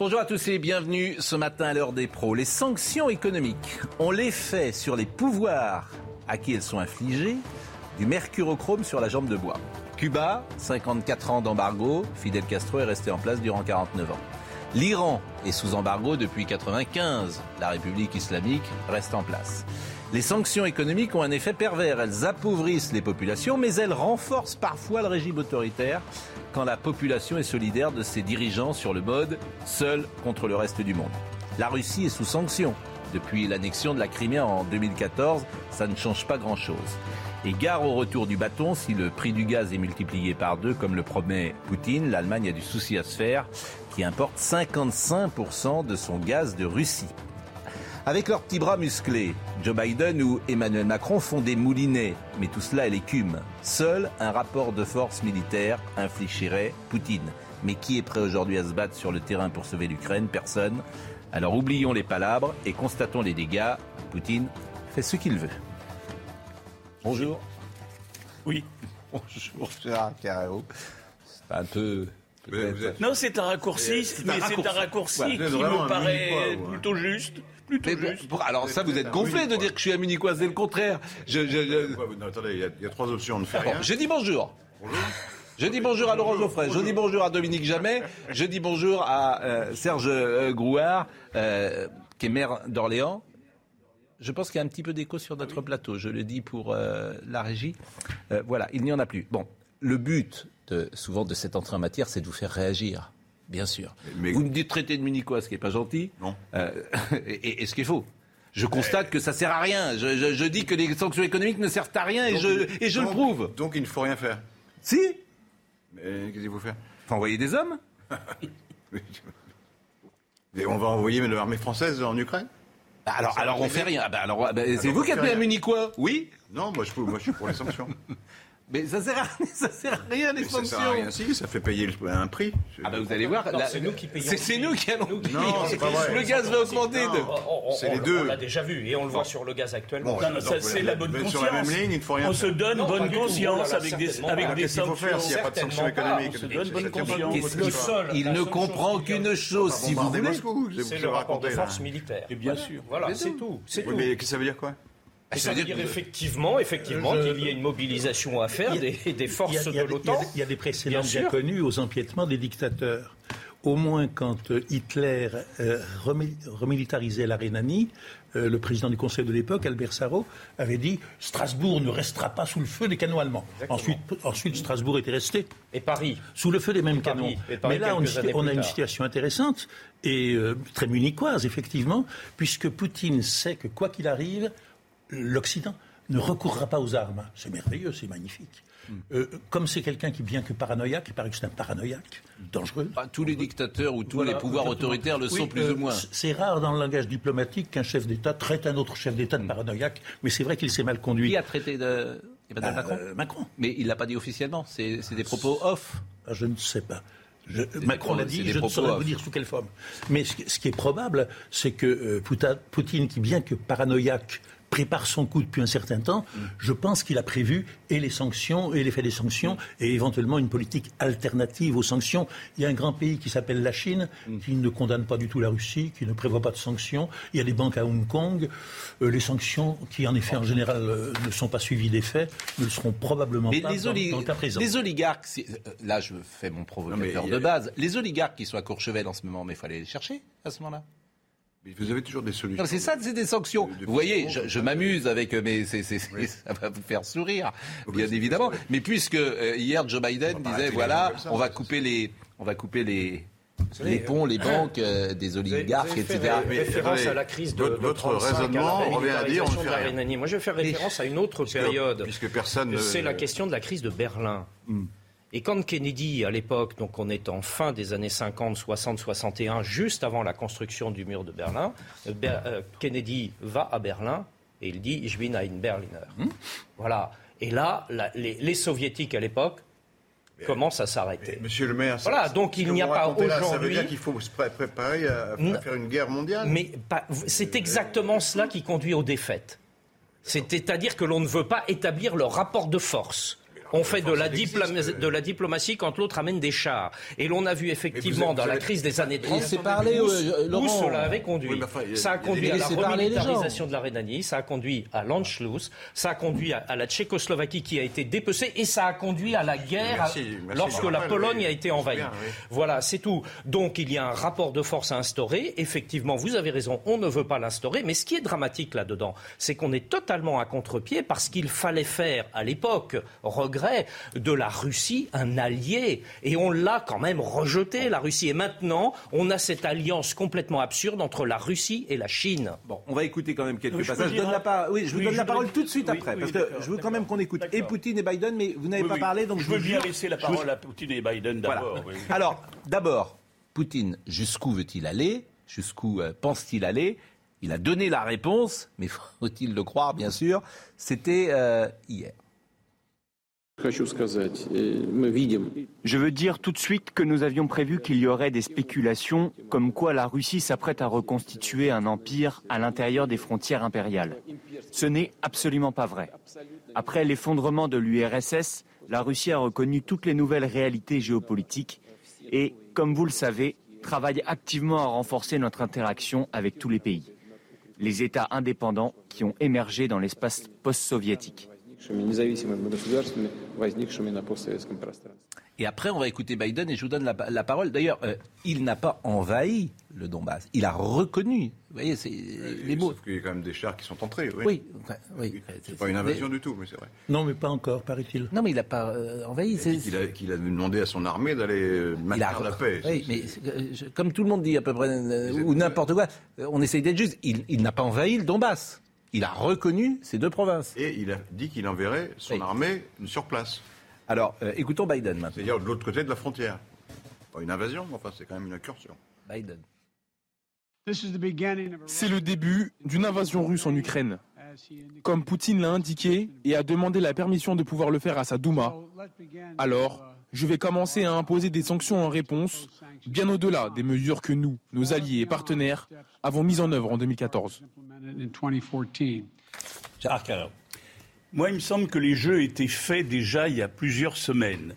Bonjour à tous et bienvenue ce matin à l'heure des pros. Les sanctions économiques ont l'effet sur les pouvoirs à qui elles sont infligées du mercurochrome sur la jambe de bois. Cuba, 54 ans d'embargo, Fidel Castro est resté en place durant 49 ans. L'Iran est sous embargo depuis 95. La République islamique reste en place. Les sanctions économiques ont un effet pervers. Elles appauvrissent les populations, mais elles renforcent parfois le régime autoritaire la population est solidaire de ses dirigeants sur le mode seul contre le reste du monde. La Russie est sous sanctions. Depuis l'annexion de la Crimée en 2014, ça ne change pas grand-chose. Et gare au retour du bâton, si le prix du gaz est multiplié par deux, comme le promet Poutine, l'Allemagne a du souci à se faire, qui importe 55% de son gaz de Russie. Avec leurs petits bras musclés, Joe Biden ou Emmanuel Macron font des moulinets, mais tout cela est l'écume. Seul un rapport de force militaire infligerait Poutine. Mais qui est prêt aujourd'hui à se battre sur le terrain pour sauver l'Ukraine? Personne. Alors oublions les palabres et constatons les dégâts. Poutine fait ce qu'il veut. Bonjour. Oui. Bonjour, Gérard Carreau. C'est un peu. Non, c'est un raccourci, mais c'est un raccourci qui me paraît plutôt juste. Plutôt juste. alors ça, vous êtes gonflé de dire que je suis un c'est le contraire. Je, Non, attendez, il y, a, il y a trois options, on ne fait rien. je dis bonjour. Je dis bonjour à Laurent Geoffrey, je dis bonjour à Dominique Jamais, je dis bonjour à euh, Serge euh, Grouard, euh, qui est maire d'Orléans. Je pense qu'il y a un petit peu d'écho sur notre plateau, je le dis pour euh, la régie. Euh, voilà, il n'y en a plus. Bon, le but de, souvent de cette entrée en matière, c'est de vous faire réagir, bien sûr. Mais- Vous me dites traiter de minicois, ce qui n'est pas gentil. Non. Euh, et, et ce qui est faux. Je constate que ça sert à rien. Je, je- je dis que les sanctions économiques ne servent à rien et Donc, je, et je le prouve. Donc il ne faut rien faire. Si Mais qu'est-ce qu'il faut faire? Faut envoyer des hommes Et on va envoyer l'armée française en Ukraine? Bah alors, alors on fait rien. Ah bah alors, bah, c'est Alors, vous on qui fait un rien. municois Oui Non, moi je, moi je suis pour les sanctions. Mais ça sert à, ça sert à rien les Mais ça sanctions. sert à rien si, ça fait payer le- un prix. Ah bah vous allez voir. C'est nous qui payons. C'est c'est nous qui allons. Non, c'est pas vrai. Le gaz va augmenter. C'est on- les deux. On l'a déjà vu et on le voit sur le gaz actuellement. Bon, Non, non, ça, donc, c'est la bonne conscience. sur la même ligne, il ne faut rien On se donne bonne conscience avec des, Qu'est-ce qu'il faut sanctions. faire s'il n'y a pas de sanctions économiques On se donne bonne Ça conscience. Il ne comprend qu'une chose, si vous Bombardez voulez. C'est le rapport de force militaire. Et bien sûr. Voilà, c'est tout. C'est Oui, tout. mais ça veut dire quoi? Et ça veut dire effectivement, effectivement Je- qu'il y a une mobilisation à faire a- des, forces a, de l'OTAN. il y a des précédents Bien connus aux empiètements des dictateurs. Au moins, quand euh, Hitler euh, remi- remilitarisait la Rhénanie, euh, le président du Conseil de l'époque, Albert Sarrault, avait dit Strasbourg ne restera pas sous le feu des canons allemands. Ensuite, ensuite, Strasbourg était resté Et Paris. sous le feu des mêmes canons. Mais là, on, a une situation intéressante et euh, très munichoise, effectivement, puisque Poutine sait que quoi qu'il arrive, l'Occident ne recourra pas aux armes. C'est merveilleux, c'est magnifique. Hmm. Euh, comme c'est quelqu'un qui, bien que paranoïaque, il paraît que c'est un paranoïaque, dangereux. Bah, tous les dictateurs ou tous Voilà, les pouvoirs exactement. autoritaires le Oui, sont plus euh, ou moins. C'est rare dans le langage diplomatique qu'un chef d'État traite un autre chef d'État de paranoïaque, mais c'est vrai qu'il s'est mal conduit. Qui a traité de Emmanuel Bah, Macron euh, Macron. Mais il l'a pas dit officiellement. C'est des propos off. Ah, Je ne sais pas. Je- Macron l'a dit, des je ne propos saurais off. vous dire sous quelle forme. Mais ce, qui- ce qui est probable, c'est que euh, Poutine, qui bien que paranoïaque, prépare son coup depuis un certain temps, Mm. je pense qu'il a prévu et les sanctions et l'effet des sanctions Mm. et éventuellement une politique alternative aux sanctions. Il y a un grand pays qui s'appelle la Chine Mm. qui ne condamne pas du tout la Russie, qui ne prévoit pas de sanctions. Il y a des banques à Hong Kong. Euh, les sanctions, qui en effet en général euh, ne sont pas suivies des faits, ne le seront probablement Mais pas les, dans, le cas présent. les oligarques, euh, là je fais mon provocateur Non, a- de base, les oligarques qui sont à Courchevel en ce moment, mais il faut aller les chercher à ce moment-là. Mais Vous avez toujours des solutions. Non, C'est ça, c'est des sanctions. De- de- Vous voyez, je, je m'amuse avec, euh, mais c'est, c'est- c'est- ça va vous faire sourire, bien évidemment. Mais puisque euh, hier Joe Biden disait, voilà, ça, on va couper les, on va couper les, savez, les ponts, les banques euh, des Vous avez- oligarques, vous avez fait etc. référence à la crise de, votre- de votre 35, raisonnement à la revient à dire, on fait rien. Moi, je vais faire référence à une autre période. Puisque personne ne- C'est la question de la crise de Berlin. Hmm. Et quand Kennedy, à l'époque, donc on est en fin des années 50, 60, 61, juste avant la construction du mur de Berlin, euh, Ber- euh, Kennedy va à Berlin et il dit Je bin ein Berliner. Voilà. Et là, la- les, les soviétiques à l'époque commencent à s'arrêter. Monsieur le maire, ça- Voilà, donc ce il n'y a pas là, Ça veut aujourd'hui- dire qu'il faut se pré- préparer à, à faire une guerre mondiale Mais c'est exactement cela qui conduit aux défaites. C'est-à-dire que l'on ne veut pas établir le rapport de force. On fait de la, existe, diploma- euh. de la diplomatie quand l'autre amène des chars. Et l'on a vu effectivement vous- dans vous la crise des années 30 Laissez parler, où, euh, où Laurent. cela avait conduit. Oui, enfin, a- ça a conduit à la remilitarisation de la Rhénanie, ça a conduit à l'Anschluss, ça a conduit à, à la Tchécoslovaquie qui a été dépecée et ça a conduit à la guerre Merci, à- merci, lorsque la rappelle, Pologne oui. a été envahie. oui. Voilà, c'est tout. Donc il y a un rapport de force à instaurer. Effectivement, vous avez raison, on ne veut pas l'instaurer. Mais ce qui est dramatique là-dedans, c'est qu'on est totalement à contre-pied parce qu'il fallait faire, à l'époque, regret, de la Russie un allié. Et on l'a quand même rejeté, la Russie. Et maintenant, on a cette alliance complètement absurde entre la Russie et la Chine. Bon, on va écouter quand même quelques passages. Je dire donne un- la par- Oui, je vous Oui, donne je la parole tout de suite Oui, après, oui, parce que je veux quand même qu'on écoute et. Poutine et Biden, mais vous n'avez Oui, pas oui. parlé, donc je je veux bien laisser la vous- parole à Poutine et Biden Voilà. d'abord. oui. Alors, d'abord, Poutine, jusqu'où veut-il aller? Jusqu'où euh, pense-t-il aller? Il a donné la réponse, mais faut-il le croire, bien sûr? C'était euh, hier. Je veux dire tout de suite que nous avions prévu qu'il y aurait des spéculations comme quoi la Russie s'apprête à reconstituer un empire à l'intérieur des frontières impériales. Ce n'est absolument pas vrai. Après l'effondrement de l'URSS, la Russie a reconnu toutes les nouvelles réalités géopolitiques et, comme vous le savez, travaille activement à renforcer notre interaction avec tous les pays. Les États indépendants qui ont émergé dans l'espace post-soviétique. Et après, on va écouter Biden et je vous donne la, parole. D'ailleurs, euh, il n'a pas envahi le Donbass. Il a reconnu. Vous voyez, c'est les mots. Sauf qu'il y a quand même des chars qui sont entrés. Oui. oui, c'est pas une invasion du tout, mais c'est vrai. Non, mais pas encore, paraît-il. Non, mais il n'a pas euh, envahi. Il a, demandé à son armée d'aller euh, maintenir la paix. Oui, mais comme tout le monde dit à peu près, ou n'importe quoi, on essaye d'être juste. Il n'a pas envahi le Donbass. Il a reconnu ces deux provinces. Et il a dit qu'il enverrait son Oui. armée sur place. Alors, euh, écoutons Biden maintenant. C'est-à-dire de l'autre côté de la frontière. Pas une invasion, mais enfin, c'est quand même une incursion. Biden. C'est le début d'une invasion russe en Ukraine. Comme Poutine l'a indiqué et a demandé la permission de pouvoir le faire à sa Douma, alors je vais commencer à imposer des sanctions en réponse, bien au-delà des mesures que nous, nos alliés et partenaires, avons mises en œuvre en 2014. Gérard Carreau. Moi, il me semble que les jeux étaient faits déjà il y a plusieurs semaines.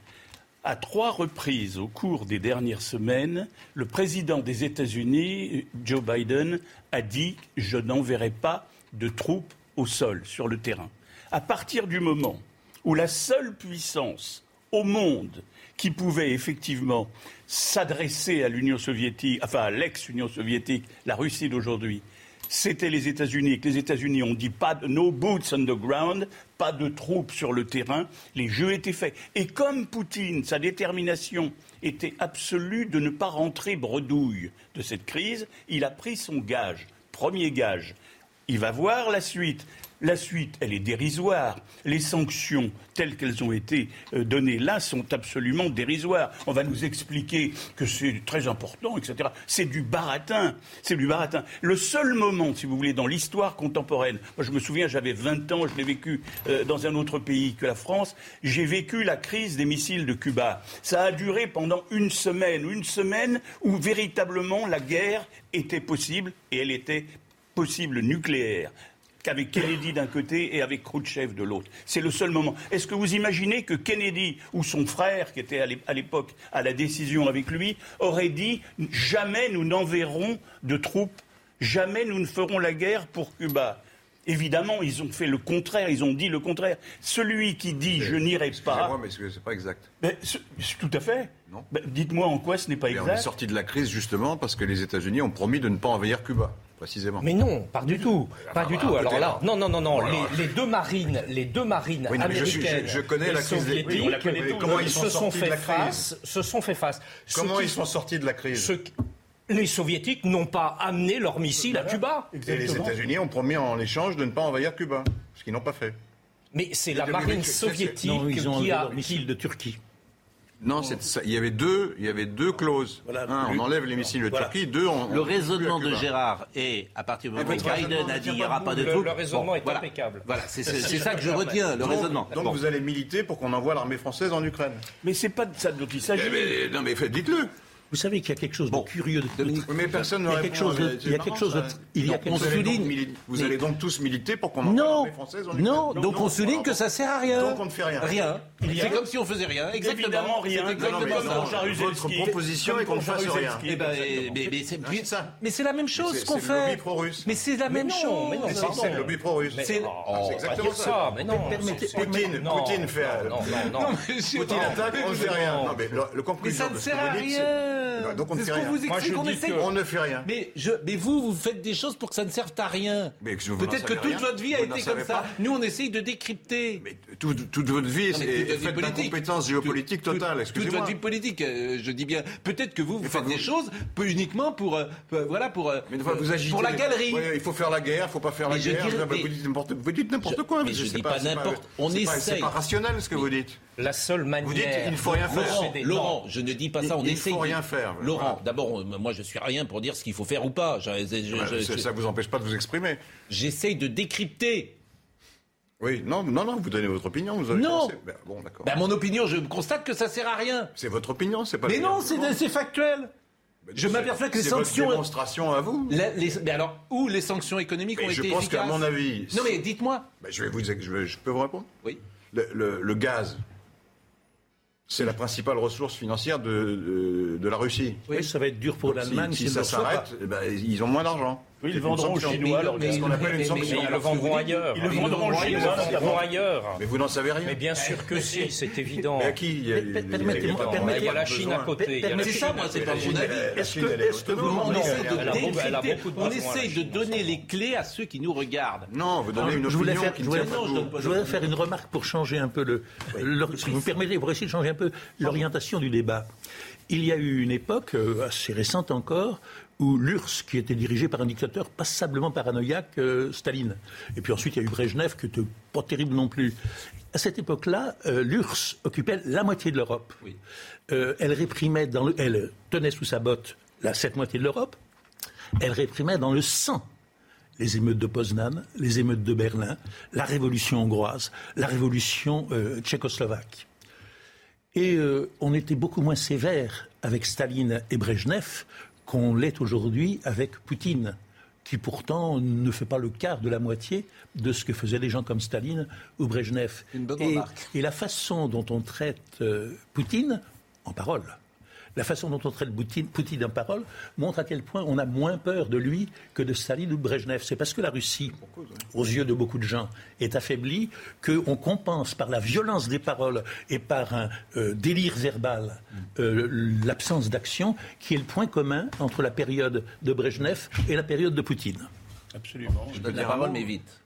À trois reprises au cours des dernières semaines, le président des États-Unis, Joe Biden, a dit Je n'enverrai pas de troupes au sol, sur le terrain. À partir du moment où la seule puissance au monde qui pouvait effectivement s'adresser à l'Union soviétique, enfin à l'ex-Union soviétique, la Russie d'aujourd'hui, c'était les États-Unis les États-Unis ont dit pas de no boots on the ground, pas de troupes sur le terrain, les jeux étaient faits. Et comme Poutine, sa détermination était absolue de ne pas rentrer bredouille de cette crise, il a pris son gage, premier gage. Il va voir la suite. La suite, elle est dérisoire. Les sanctions telles qu'elles ont été euh, données là sont absolument dérisoires. On va nous expliquer que c'est très important, etc. C'est du baratin. C'est du baratin. Le seul moment, si vous voulez, dans l'histoire contemporaine, moi je me souviens, j'avais 20 ans, je l'ai vécu euh, dans un autre pays que la France, j'ai vécu la crise des missiles de Cuba. Ça a duré pendant une semaine, une semaine où véritablement la guerre était possible et elle était possible nucléaire qu'avec Kennedy d'un côté et avec Khrouchtchev de l'autre. C'est le seul moment. Est-ce que vous imaginez que Kennedy ou son frère, qui était à l'é- à l'époque à la décision avec lui, aurait dit jamais nous n'enverrons de troupes, jamais nous ne ferons la guerre pour Cuba? Évidemment, ils ont fait le contraire, ils ont dit le contraire. Celui qui dit je n'irai pas. mais c'est pas exact. Ce- ce- tout à fait. Non. Ben, Dites-moi en quoi ce n'est pas Et on est exact. sorti de la crise justement parce que les États-Unis ont promis de ne pas envahir Cuba, précisément. Mais non, pas du tout, pas du voilà, tout. Alors là, non, non, non, non. Voilà. Les, les deux marines, les deux marines Oui, non, mais je suis- américaines, je- je connais la crise des- soviétiques, oui, on la connaît tous. Comment ils sont se fait la crise face, se sont fait face. Ce Comment ils sont sortis de la crise les soviétiques n'ont pas amené leurs missiles à Cuba. Et les États-Unis ont promis en échange de ne pas envahir Cuba, ce qu'ils n'ont pas fait. Mais c'est la marine soviétique Non, ils ont qui a leurs missiles de Turquie. Non, c'est ça. il y avait deux, il y avait deux clauses. Voilà. Un, on enlève les missiles de Voilà. Turquie. Deux, on, Le on- raisonnement de. Gérard est, à partir du moment où votre raisonnement Biden a dit il n'y pas aura pas de Le- troupes. le raisonnement est voilà. impeccable. Voilà, c'est ça que je retiens, le Donc- raisonnement. Donc Bon. vous allez militer pour qu'on envoie l'armée française en Ukraine. Mais c'est pas de ça dont il Eh s'agit. mais- non mais faites- dites-le. Vous savez qu'il y a quelque chose de curieux. De, Dominique, Oui, mais personne ne il y a répond. quelque chose de, C'est il y a quelque chose de, il y a quelque vous chose allez donc souligne- mili- Vous mais- allez donc tous militer pour qu'on Non, française en Ukraine. non, donc on souligne que ça sert à rien. Donc on ne fait rien. Rien. C'est comme si on faisait rien. Exactement. Évidemment rien. Exactement Non, non. Votre proposition Comme est qu'on ne fasse rien. Mais, c'est c'est ça. mais c'est la même chose C'est- qu'on c'est le lobby fait. pro-russe. Mais c'est la même non, chose. non, c'est le lobby pro-russe. Mais- C'est- oh, c'est exactement ça. Mais non, Poutine- non, Poutine fait- Non, non, non. non. Poutine attaque, on ne fait rien. Non, mais le, Mais ça ne ce sert à vous rien. Donc on ne fait rien. vous Moi, explique. je On dis essaye. que- On ne fait rien. Mais, je, mais vous, vous faites des choses pour que ça ne serve à rien. Peut-être que toute rien. votre vie a Vous été comme ça. pas. Nous, on essaye de décrypter. Mais tout- toute votre vie est vie faite d'incompétence géopolitique totale. toute- votre vie politique, euh, je dis bien. Peut-être que vous, vous faites vous- des choses uniquement pour, euh, euh, voilà, pour, euh, Mais fois, vous agitez. pour la galerie. Ouais, il faut faire la guerre, il ne faut pas faire la guerre. Vous dites n'importe quoi. mais je c'est dis pas n'importe. On essaye. C'est pas rationnel ce que vous dites. La seule manière. Vous dites il ne faut rien faire. Laurent, des- Laurent, je ne dis pas ça. On Il- il essaye. faut de- rien faire. Laurent, Voilà. d'abord, euh, moi, je suis rien pour dire ce qu'il faut faire ou pas. Je- je- je- je- je- Ça ne vous empêche pas de vous exprimer. J'essaye de décrypter. Oui, non, non, non, vous donnez votre opinion. Vous avez Non. commencé. Ben, bon, d'accord. Ben, mon opinion, je constate que ça sert à rien. C'est votre opinion, c'est pas. Mais non, c'est c'est factuel. Ben, je m'aperçois que les c'est votre sanctions- démonstration à vous. La- les- mais alors, où les sanctions économiques Mais ont je été pense efficaces qu'à mon avis. Non, mais dites-moi. Je vais vous, je, je peux vous répondre. Oui. Le, le- le gaz, c'est la principale ressource financière de, de, de la Russie. Oui, ça va être dur pour l'Allemagne si, si, ça s'arrête, ben, ils ont moins d'argent. Oui, ils vendront aux. Chinois gaz. ce qu'on appelle une sanction. Mais ils le vendront ailleurs. Ils le vendront aux Ils le Chinois, vendront notamment. ailleurs. Mais vous n'en savez rien. Mais bien sûr que si, c'est évident. Mais à qui permettez-moi- il y a- la Chine à côté. C'est ça, moi, c'est pas mon avis. Est-ce que- vous autonome. On a de donner les clés à ceux qui nous regardent. Non, vous donnez une opinion qui je voudrais faire une remarque pour changer un peu le, le- si vous me permettez, pour essayer de changer un peu l'orientation du débat. Il y a eu une époque euh, assez récente encore où l'URSS, qui était dirigé par un dictateur passablement paranoïaque, euh, Staline. Et puis ensuite, il y a eu Brejnev, qui était pas terrible non plus. À cette époque-là, euh, l'URSS occupait la moitié de l'Europe. Oui. Euh, elle réprimait, dans le, elle tenait sous sa botte la, cette moitié de l'Europe. Elle réprimait dans le sang les émeutes de Poznan, les émeutes de Berlin, la révolution hongroise, la révolution tchécoslovaque. Et on était beaucoup moins sévère avec Staline et Brejnev qu'on l'est aujourd'hui avec Poutine, qui pourtant ne fait pas le quart de la moitié de ce que faisaient des gens comme Staline ou Brejnev. Une bonne et, remarque. et la façon dont on traite euh, Poutine, en parole, la façon dont on traite Poutine, Poutine en parole montre à quel point on a moins peur de lui que de Staline ou de Brejnev. C'est parce que la Russie, aux yeux de beaucoup de gens, est affaiblie qu'on compense par la violence des paroles et par un euh, délire verbal euh, l'absence d'action qui est le point commun entre la période de Brejnev et la période de Poutine. Absolument. Je donne la parole, mais vite.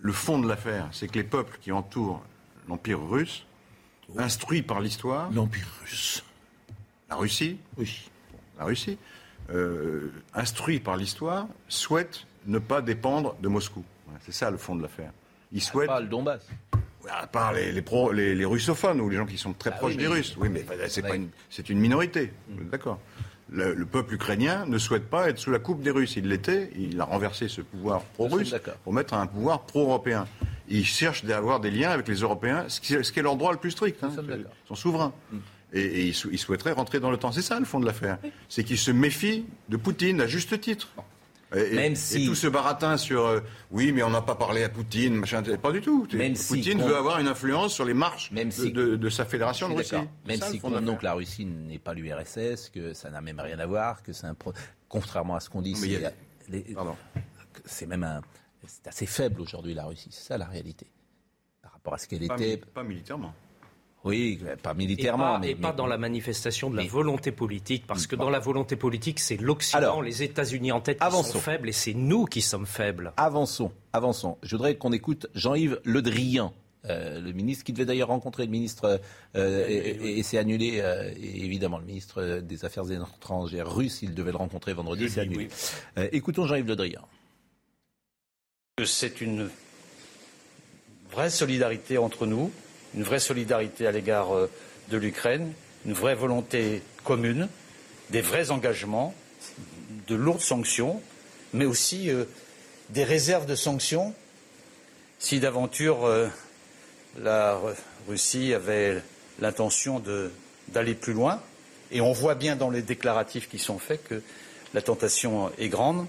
Le fond de l'affaire, c'est que les peuples qui entourent l'Empire russe, instruits par l'histoire, L'Empire russe. La Russie, Oui. la Russie, euh, instruits par l'histoire, souhaitent ne pas dépendre de Moscou. C'est ça le fond de l'affaire. Ils souhaitent, Pas le Donbass. à part les, les, pro- les- les russophones ou les gens qui sont très Ah proches oui, des Russes, oui, mais c'est pas une, c'est une minorité. D'accord? Le, le peuple ukrainien ne souhaite pas être sous la coupe des Russes. Il l'était, il a renversé ce pouvoir pro-russe pour mettre un pouvoir pro-européen. Ils cherchent à avoir des liens avec les Européens, ce qui, est leur droit le plus strict. hein. Ils sont souverains. Et, et ils, sou- ils souhaiteraient rentrer dans le temps. C'est ça le fond de l'affaire. C'est qu'ils se méfient de Poutine à juste titre. Et, Même et si- tout ce baratin sur euh, oui, mais on n'a pas parlé à Poutine, machin, pas du tout. Même Poutine veut avoir une influence sur les marches Même de, si- de- de sa fédération de Russie. Même ça, si convenons que la Russie n'est pas l'URSS, que ça n'a même rien à voir, que c'est un pro- contrairement à ce qu'on dit, c'est a- les- Pardon. c'est même un c'est assez faible aujourd'hui la Russie, c'est ça la réalité. Par rapport à ce qu'elle était, mi- pas militairement. Oui, pas Et militairement, pas, mais, et pas mais- dans la manifestation de la mais- volonté politique, parce que dans la volonté politique, c'est l'Occident, Alors, les États-Unis en tête qui avançons. sont faibles, et c'est nous qui sommes faibles. Avançons, avançons. Je voudrais qu'on écoute Jean-Yves Le Drian, euh, le ministre qui devait d'ailleurs rencontrer le ministre, euh, et, et- et c'est annulé, euh, et évidemment, le ministre des Affaires étrangères russe, il devait le rencontrer vendredi, c'est annulé. Euh, écoutons Jean-Yves Le Drian. C'est une vraie solidarité entre nous, une vraie solidarité à l'égard euh, de l'Ukraine, une vraie volonté commune, des vrais engagements, de lourdes sanctions, mais aussi euh, des réserves de sanctions si d'aventure euh, la Russie avait l'intention d'aller plus loin. Et on voit bien dans les déclaratifs qui sont faits que la tentation est grande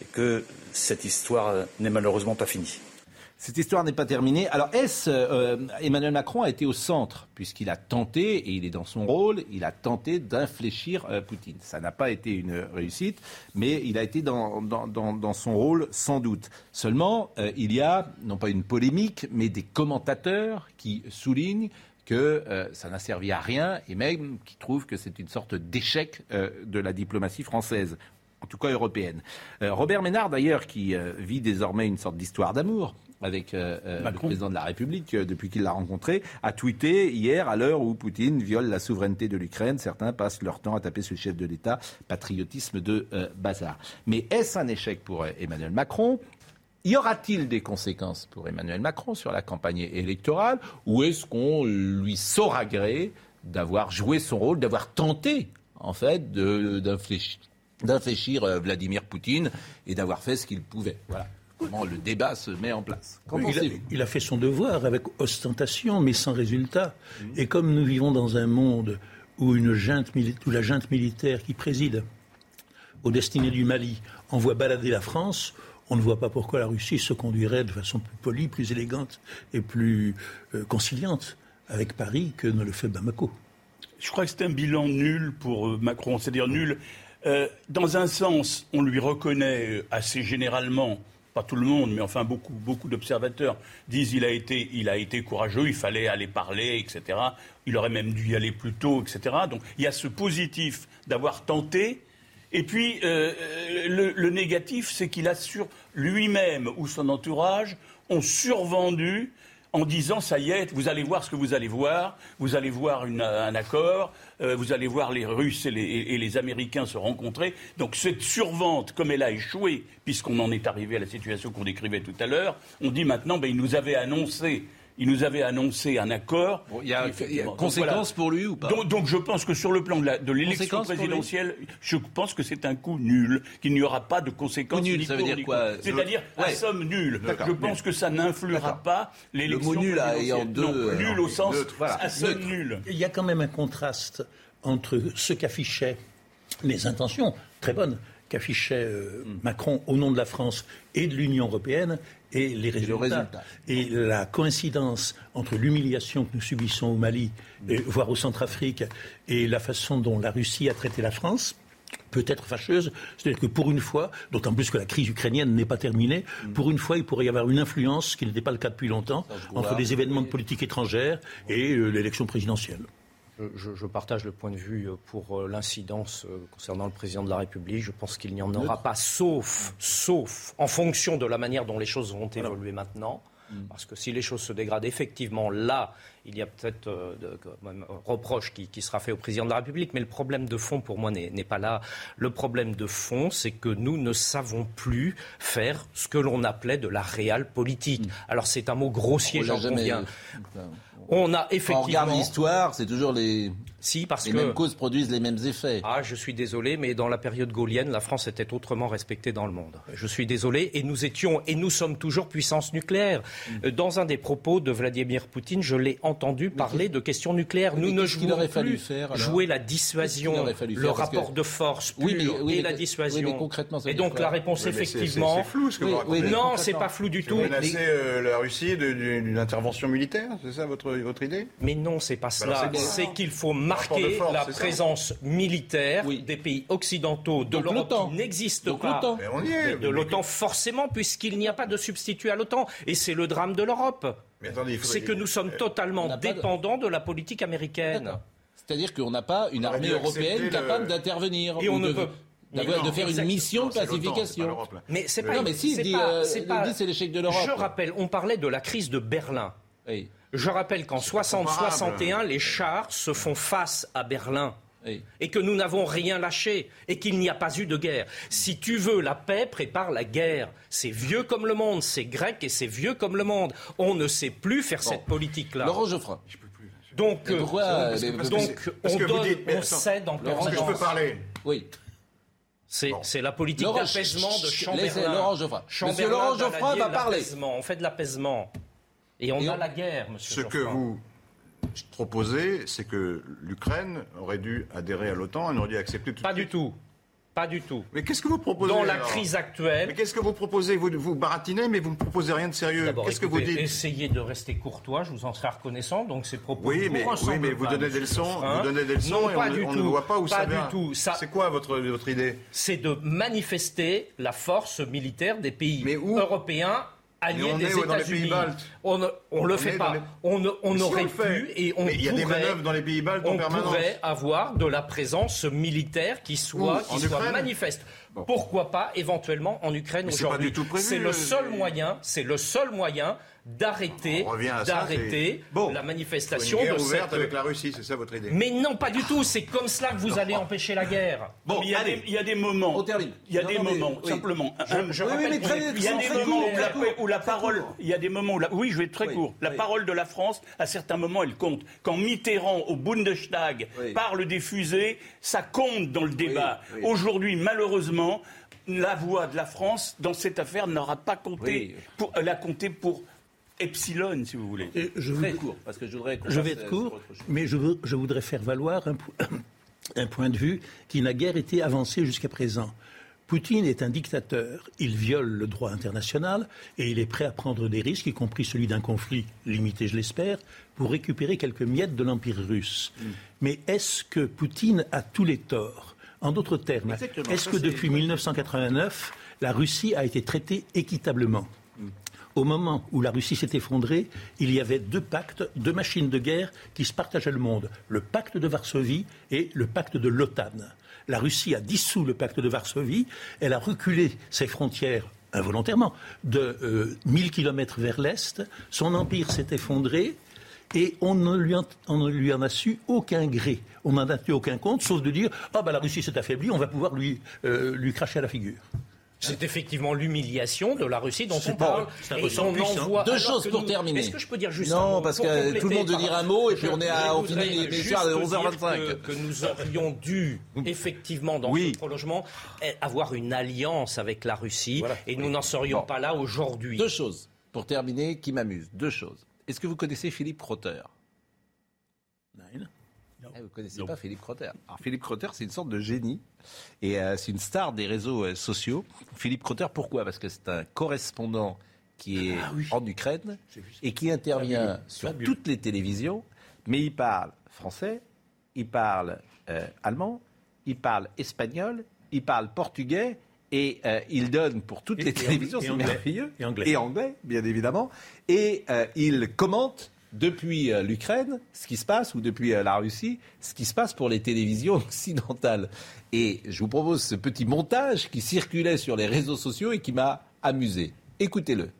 et que cette histoire n'est malheureusement pas finie. Cette histoire n'est pas terminée. Alors, est-ce euh, Emmanuel Macron a été au centre, puisqu'il a tenté, et il est dans son rôle, il a tenté d'infléchir euh, Poutine. Ça n'a pas été une réussite, mais il a été dans, son rôle sans doute. Seulement, euh, il y a, non pas une polémique, mais des commentateurs qui soulignent que ça n'a servi à rien et même qui trouvent que c'est une sorte d'échec de la diplomatie française en tout cas européenne. Robert Ménard, d'ailleurs, qui vit désormais une sorte d'histoire d'amour avec euh, euh, le président de la République euh, depuis qu'il l'a rencontré, a tweeté hier, à l'heure où Poutine viole la souveraineté de l'Ukraine, certains passent leur temps à taper sur le chef de l'État, patriotisme de bazar. Mais est-ce un échec pour Emmanuel Macron? Y aura-t-il des conséquences pour Emmanuel Macron sur la campagne électorale? Ou est-ce qu'on lui saura gré d'avoir joué son rôle, d'avoir tenté en fait d'infléchir Vladimir Poutine et d'avoir fait ce qu'il pouvait? Voilà comment le débat se met en place. il, a, fait son devoir avec ostentation, mais sans résultat. Mmh. Et comme nous vivons dans un monde où, une junte, où la junte militaire qui préside aux destinées du Mali envoie balader la France, on ne voit pas pourquoi la Russie se conduirait de façon plus polie, plus élégante et plus euh, conciliante avec Paris que ne le fait Bamako. Je crois que c'est un bilan nul pour euh, Macron, c'est-à-dire nul. Euh, dans un sens, on lui reconnaît assez généralement pas tout le monde, mais enfin beaucoup, d'observateurs disent il a été, il a été courageux, il fallait aller parler, etc. Il aurait même dû y aller plus tôt, etc. Donc il y a ce positif d'avoir tenté. Et puis euh, le, le, négatif, c'est qu'il assure lui-même ou son entourage ont survendu en disant ça y est, vous allez voir ce que vous allez voir, vous allez voir un accord, euh, vous allez voir les Russes et les, Américains se rencontrer. Donc cette survente, comme elle a échoué, puisqu'on en est arrivé à la situation qu'on décrivait tout à l'heure, on dit maintenant, ben, il nous avait annoncé il nous avait annoncé un accord. il y a, conséquences pour lui ou pas donc, je pense que sur le plan de l'élection présidentielle, je pense que c'est un coup nul, qu'il n'y aura pas de conséquences. nul, ça veut dire quoi C'est-à-dire à somme nulle. Je pense que ça n'influera pas l'élection Le mot nul ayant deux. nul au sens à somme nulle. Il y a quand même un contraste entre ce qu'affichaient les intentions, très bonnes, qu'affichait euh, hmm. Macron au nom de la France et de l'Union européenne et les résultats. Et, la coïncidence entre l'humiliation que nous subissons au Mali, voire au Centrafrique, et la façon dont la Russie a traité la France, peut être fâcheuse. C'est-à-dire que pour une fois, d'autant plus que la crise ukrainienne n'est pas terminée, hmm. pour une fois, il pourrait y avoir une influence, qui n'était pas le cas depuis longtemps, entre les événements de politique étrangère et euh, l'élection présidentielle. Je, partage le point de vue euh, pour euh, l'incidence euh, concernant le président de la République. Je pense qu'il n'y en aura pas, sauf, sauf en fonction de la manière dont les choses vont évoluer maintenant. Mm. Parce que si les choses se dégradent effectivement, là, il y a peut-être un reproche qui, qui, sera fait au président de la République. Mais le problème de fond, pour moi, n'est pas là. Le problème de fond, c'est que nous ne savons plus faire ce que l'on appelait de la réelle politique. Mm. Alors c'est un mot grossier, j'en conviens. On a effectivement. on regarde l'histoire, c'est toujours les. Si, parce les que. mêmes causes produisent les mêmes effets. Ah, je suis désolé, mais dans la période gaulienne, la France était autrement respectée dans le monde. Je suis désolé, et nous étions, et nous sommes toujours puissance nucléaire. Mm. Dans un des propos de Vladimir Poutine, je l'ai entendu parler de questions nucléaires. nous ne jouons plus fallu faire, jouer la dissuasion, le rapport de force pur oui, et la dissuasion. concrètement, et donc la réponse, effectivement. C'est flou ce que vous racontez. Non, c'est pas flou du tout. Vous menacez euh, la Russie d'une intervention militaire, c'est ça votre votre, idée? Mais non, c'est pas cela. C'est qu'il faut marquer la présence militaire des pays occidentaux de l'OTAN qui n'existe pas. de l'OTAN forcément, puisqu'il n'y a pas de substitut à l'OTAN. Et c'est le drame de l'Europe. C'est que nous sommes totalement dépendants de la politique américaine. C'est-à-dire qu'on n'a pas une armée européenne capable d'intervenir. Et on ne peut de faire une mission de pacification. Mais c'est pas. Non, mais si, euh, c'est l'échec de l'Europe. Je rappelle, on parlait de la crise de Berlin. Oui. Je rappelle qu'en 60-61, les chars se font face à Berlin. Et que nous n'avons rien lâché et qu'il n'y a pas eu de guerre. Si tu veux la paix, prépare la guerre. C'est vieux comme le monde, c'est grec et c'est vieux comme le monde. On ne sait plus faire cette politique-là. Laurent Geoffrin. Donc, euh, pourquoi Parce que- parce que donc parce on, donne, dites- on cède en Est-ce que je peux parler Oui. C'est la politique d'apaisement de Chamberlain. laissez Laurent Geoffroy. Chamberlain Monsieur Laurent vie va parler. On fait de l'apaisement. Et on Et a on- la guerre, monsieur Ce que vous proposez, c'est que l'Ukraine aurait dû adhérer à l'OTAN, elle aurait dû accepter tout Pas du tout. Pas du tout. Mais qu'est-ce que vous proposez Dans la alors crise Mais actuelle, qu'est-ce que vous proposez vous, vous baratinez, mais vous ne proposez rien de sérieux. Qu'est-ce que vous dites essayez de rester courtois, je vous en serai reconnaissant. Donc ces propos Oui, ne vous mais, oui, mais vous donnez des leçons, vous donnez des leçons et on, du ne voit pas où pas ça du va. tout. Ça, C'est quoi votre, votre idée c'est de manifester la force militaire des pays Mais où européens alliés on des États-Unis. On ne on le On fait pas. les- On, on si aurait fait. pu et on il y a des pourrait, manœuvres dans les pays baltes on permanence. pourrait avoir de la présence militaire qui soit, Où qui soit manifeste. Bon. Pourquoi pas éventuellement en Ukraine Mais c'est pas aujourd'hui du tout prévu, C'est le seul moyen. C'est le seul moyen d'arrêter, d'arrêter Bon. la manifestation guerre de ouverte cette. avec la Russie, c'est ça votre idée Mais non, pas du tout. C'est comme cela que vous allez empêcher la guerre. Bon, il y, a des, il y a des moments. On termine. Il y a Non, des non, mais- moments, oui. simplement. Je Oui, oui, mais il y a des moments court, où la, très court, où la très parole, il y a des moments où la, oui, je vais être très Oui, court. La oui. parole de la France, à certains moments, elle compte. Quand Mitterrand au Bundestag Oui. parle des fusées, ça compte dans le débat. oui. Aujourd'hui, malheureusement, la voix de la France dans cette affaire n'aura pas compté. Oui. Pour, elle a compté pour Epsilon, si vous voulez. Et je, Très vous- court, parce que je voudrais je vais être court, mais je, veux- je voudrais faire valoir un, po- un point de vue qui n'a guère été avancé jusqu'à présent. Poutine est un dictateur. Il viole le droit international et il est prêt à prendre des risques, y compris celui d'un conflit limité, je l'espère, pour récupérer quelques miettes de l'Empire russe. Mais est-ce que Poutine a tous les torts? En d'autres termes, est-ce que depuis 1989, la Russie a été traitée équitablement? Au moment où la Russie s'est effondrée, il y avait deux pactes, deux machines de guerre qui se partageaient le monde. Le pacte de Varsovie et le pacte de l'OTAN. La Russie a dissous le pacte de Varsovie, elle a reculé ses frontières involontairement de euh, 1000 kilomètres vers l'est, son empire s'est effondré et on ne, lui en, a su aucun gré. On n'en a tenu aucun compte, sauf de dire Ah, bah la Russie s'est affaiblie, on va pouvoir lui, euh, lui cracher à la figure. C'est effectivement l'humiliation de la Russie dont on parle. Et on envoie- Deux choses pour nous- terminer. Est-ce que je peux dire juste un Non, mot parce que tout le monde veut dire un mot et puis on est à- on finit les- à dire 11h25. Que, que nous aurions dû, effectivement, dans Oui. ce prolongement, eh, avoir une alliance avec la Russie et nous n'en serions Bon. pas là aujourd'hui. Deux choses, pour terminer, qui m'amusent. Deux choses. Est-ce que vous connaissez Philippe Crotter Eh, Vous ne connaissez pas Philippe Crotter. Alors Philippe Crotter, c'est une sorte de génie. Et euh, c'est une star des réseaux euh, sociaux. Philippe Crotter, pourquoi? Parce que c'est un correspondant qui est en Ukraine et qui intervient sur toutes les télévisions, mais il parle français, il parle euh, allemand, il parle espagnol, il parle portugais et euh, il donne pour toutes Et- les et télévisions, c'est anglais. merveilleux, Et anglais. et anglais, bien évidemment, et euh, il commente depuis euh, l'Ukraine ce qui se passe, ou depuis euh, la Russie, ce qui se passe pour les télévisions occidentales. Et je vous propose ce petit montage qui circulait sur les réseaux sociaux et qui m'a amusé. Écoutez-le.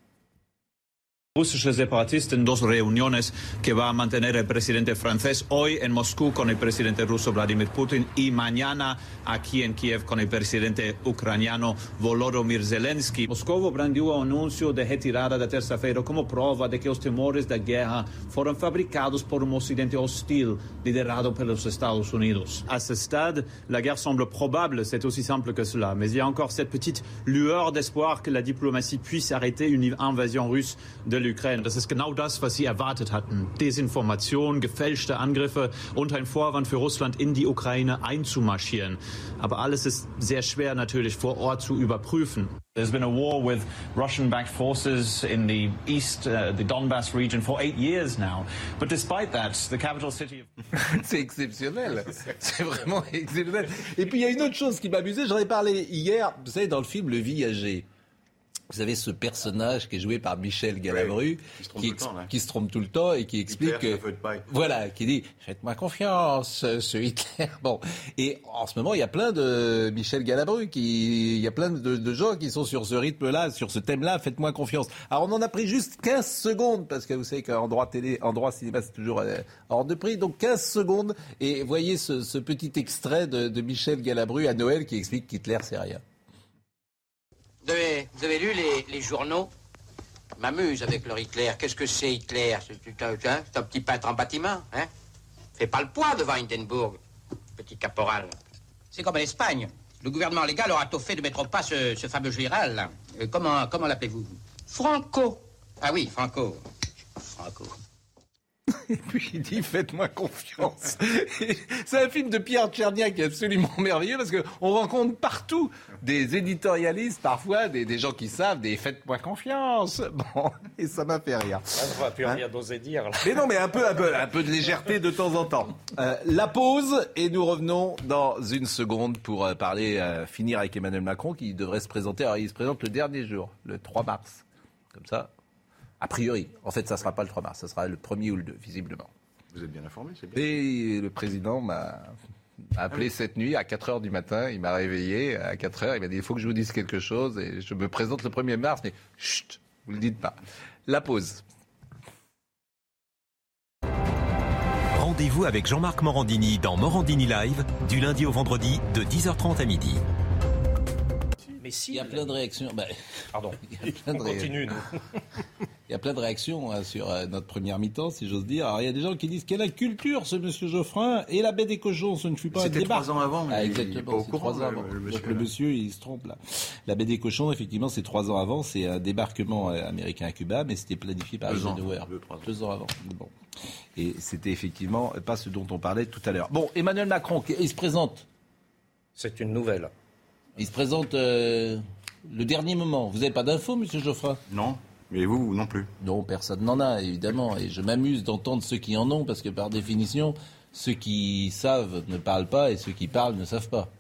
Russische Separatisten, dos reuniones que va a mantener el presidente francés hoy en Moscú con el presidente ruso Vladimir Putin y mañana aquí en Kiev con el presidente ucraniano Volodymyr Zelensky. Moscovo brandiu o anúncio de retirada da terça-feira como prova de que os temores da guerra foram fabricados por um ocidente hostil liderado pelos Estados Unidos. À ce stade, la guerre semble probable, c'est aussi simple que cela, mais il y a encore cette petite lueur d'espoir que la diplomatie puisse arrêter une invasion russe de l'Ukraine. Das ist genau das, was sie erwartet hatten. Desinformation, gefälschte Angriffe und ein Vorwand für Russland in die Ukraine einzumarschieren. Aber alles ist sehr schwer natürlich vor Ort zu überprüfen. There's been a war with Russian-backed forces in the east, uh, the Donbass region for eight years now. But despite that, the capital city of C'est exceptionnel. C'est vraiment exceptionnel. Et puis il y a une autre chose qui m'a amusé. J'en ai parlé hier, vous savez, dans le film Le Viager. Vous avez ce personnage qui est joué par Michel Galabru, qui se trompe qui, tout le temps, là. qui se trompe tout le temps et qui explique Hitler, que, voilà, qui dit faites-moi confiance, ce Hitler. Bon, et en ce moment il y a plein de Michel Galabru, qui, il y a plein de, de gens qui sont sur ce rythme-là, sur ce thème-là. Faites-moi confiance. Alors on en a pris juste 15 secondes parce que vous savez qu'en droit télé, en droit cinéma c'est toujours euh, hors de prix, donc 15 secondes. Et voyez ce, ce petit extrait de, de Michel Galabru à Noël qui explique qu'Hitler c'est rien. Vous avez, vous avez lu les, les journaux Je m'amuse avec leur Hitler. Qu'est-ce que c'est Hitler C'est un, petit peintre en bâtiment, hein Fais pas le poids devant Hindenburg, petit caporal. C'est comme en Espagne. Le gouvernement légal aura tout fait de mettre au pas ce, ce fameux général. là. Euh, comment comment l'appelez-vous Franco. Ah oui, Franco. Franco. Et puis il dit faites-moi confiance. C'est un film de Pierre Tchernia qui est absolument merveilleux parce qu'on rencontre partout des éditorialistes, parfois des, des gens qui savent des faites-moi confiance. Bon, et ça m'a fait rire. Ah, on va plus rien d'oser dire. Là. Mais non, mais un peu, un peu, un peu de légèreté de temps en temps. Euh, la pause et nous revenons dans une seconde pour euh, parler, euh, finir avec Emmanuel Macron qui devrait se présenter. Alors il se présente le dernier jour, le 3 mars. Comme ça, a priori. En fait, ça sera pas le 3 mars, ça sera le 1er ou le 2, visiblement. Vous êtes bien informé, c'est bien. Et le président m'a appelé cette nuit à 4 heures du matin. Il m'a réveillé à 4 heures. Il m'a dit il faut que je vous dise quelque chose et je me présente le 1er mars. Mais chut, vous le dites pas. La pause. Rendez-vous avec Jean-Marc Morandini dans Morandini Live du lundi au vendredi de 10h30 à midi. Mais si, Il y a plein de réactions. bah, Pardon. il y a plein On de ré- continue, nous. Il y a plein de réactions hein, sur euh, notre première mi-temps, si j'ose dire. Alors, il y a des gens qui disent quelle culture, ce monsieur Geoffrin, et la baie des cochons, ce ne fut pas un C'était débat. trois ans avant, mais Ah, il est exactement, pas au courant, trois ans le- avant. le Donc monsieur, le monsieur, il se trompe là. La baie des cochons, effectivement, c'est trois ans avant. C'est un débarquement euh, américain à Cuba, mais c'était planifié par Deux ans, Eisenhower. deux, trois ans. Deux ans avant. Bon. Et c'était effectivement pas ce dont on parlait tout à l'heure. Bon, Emmanuel Macron, il se présente. C'est une nouvelle. Il se présente euh, le dernier moment. Vous n'avez pas d'infos, monsieur Geoffrin? Non, mais vous non plus. Non, personne n'en a, évidemment. Et je m'amuse d'entendre ceux qui en ont, parce que par définition, ceux qui savent ne parlent pas et ceux qui parlent ne savent pas.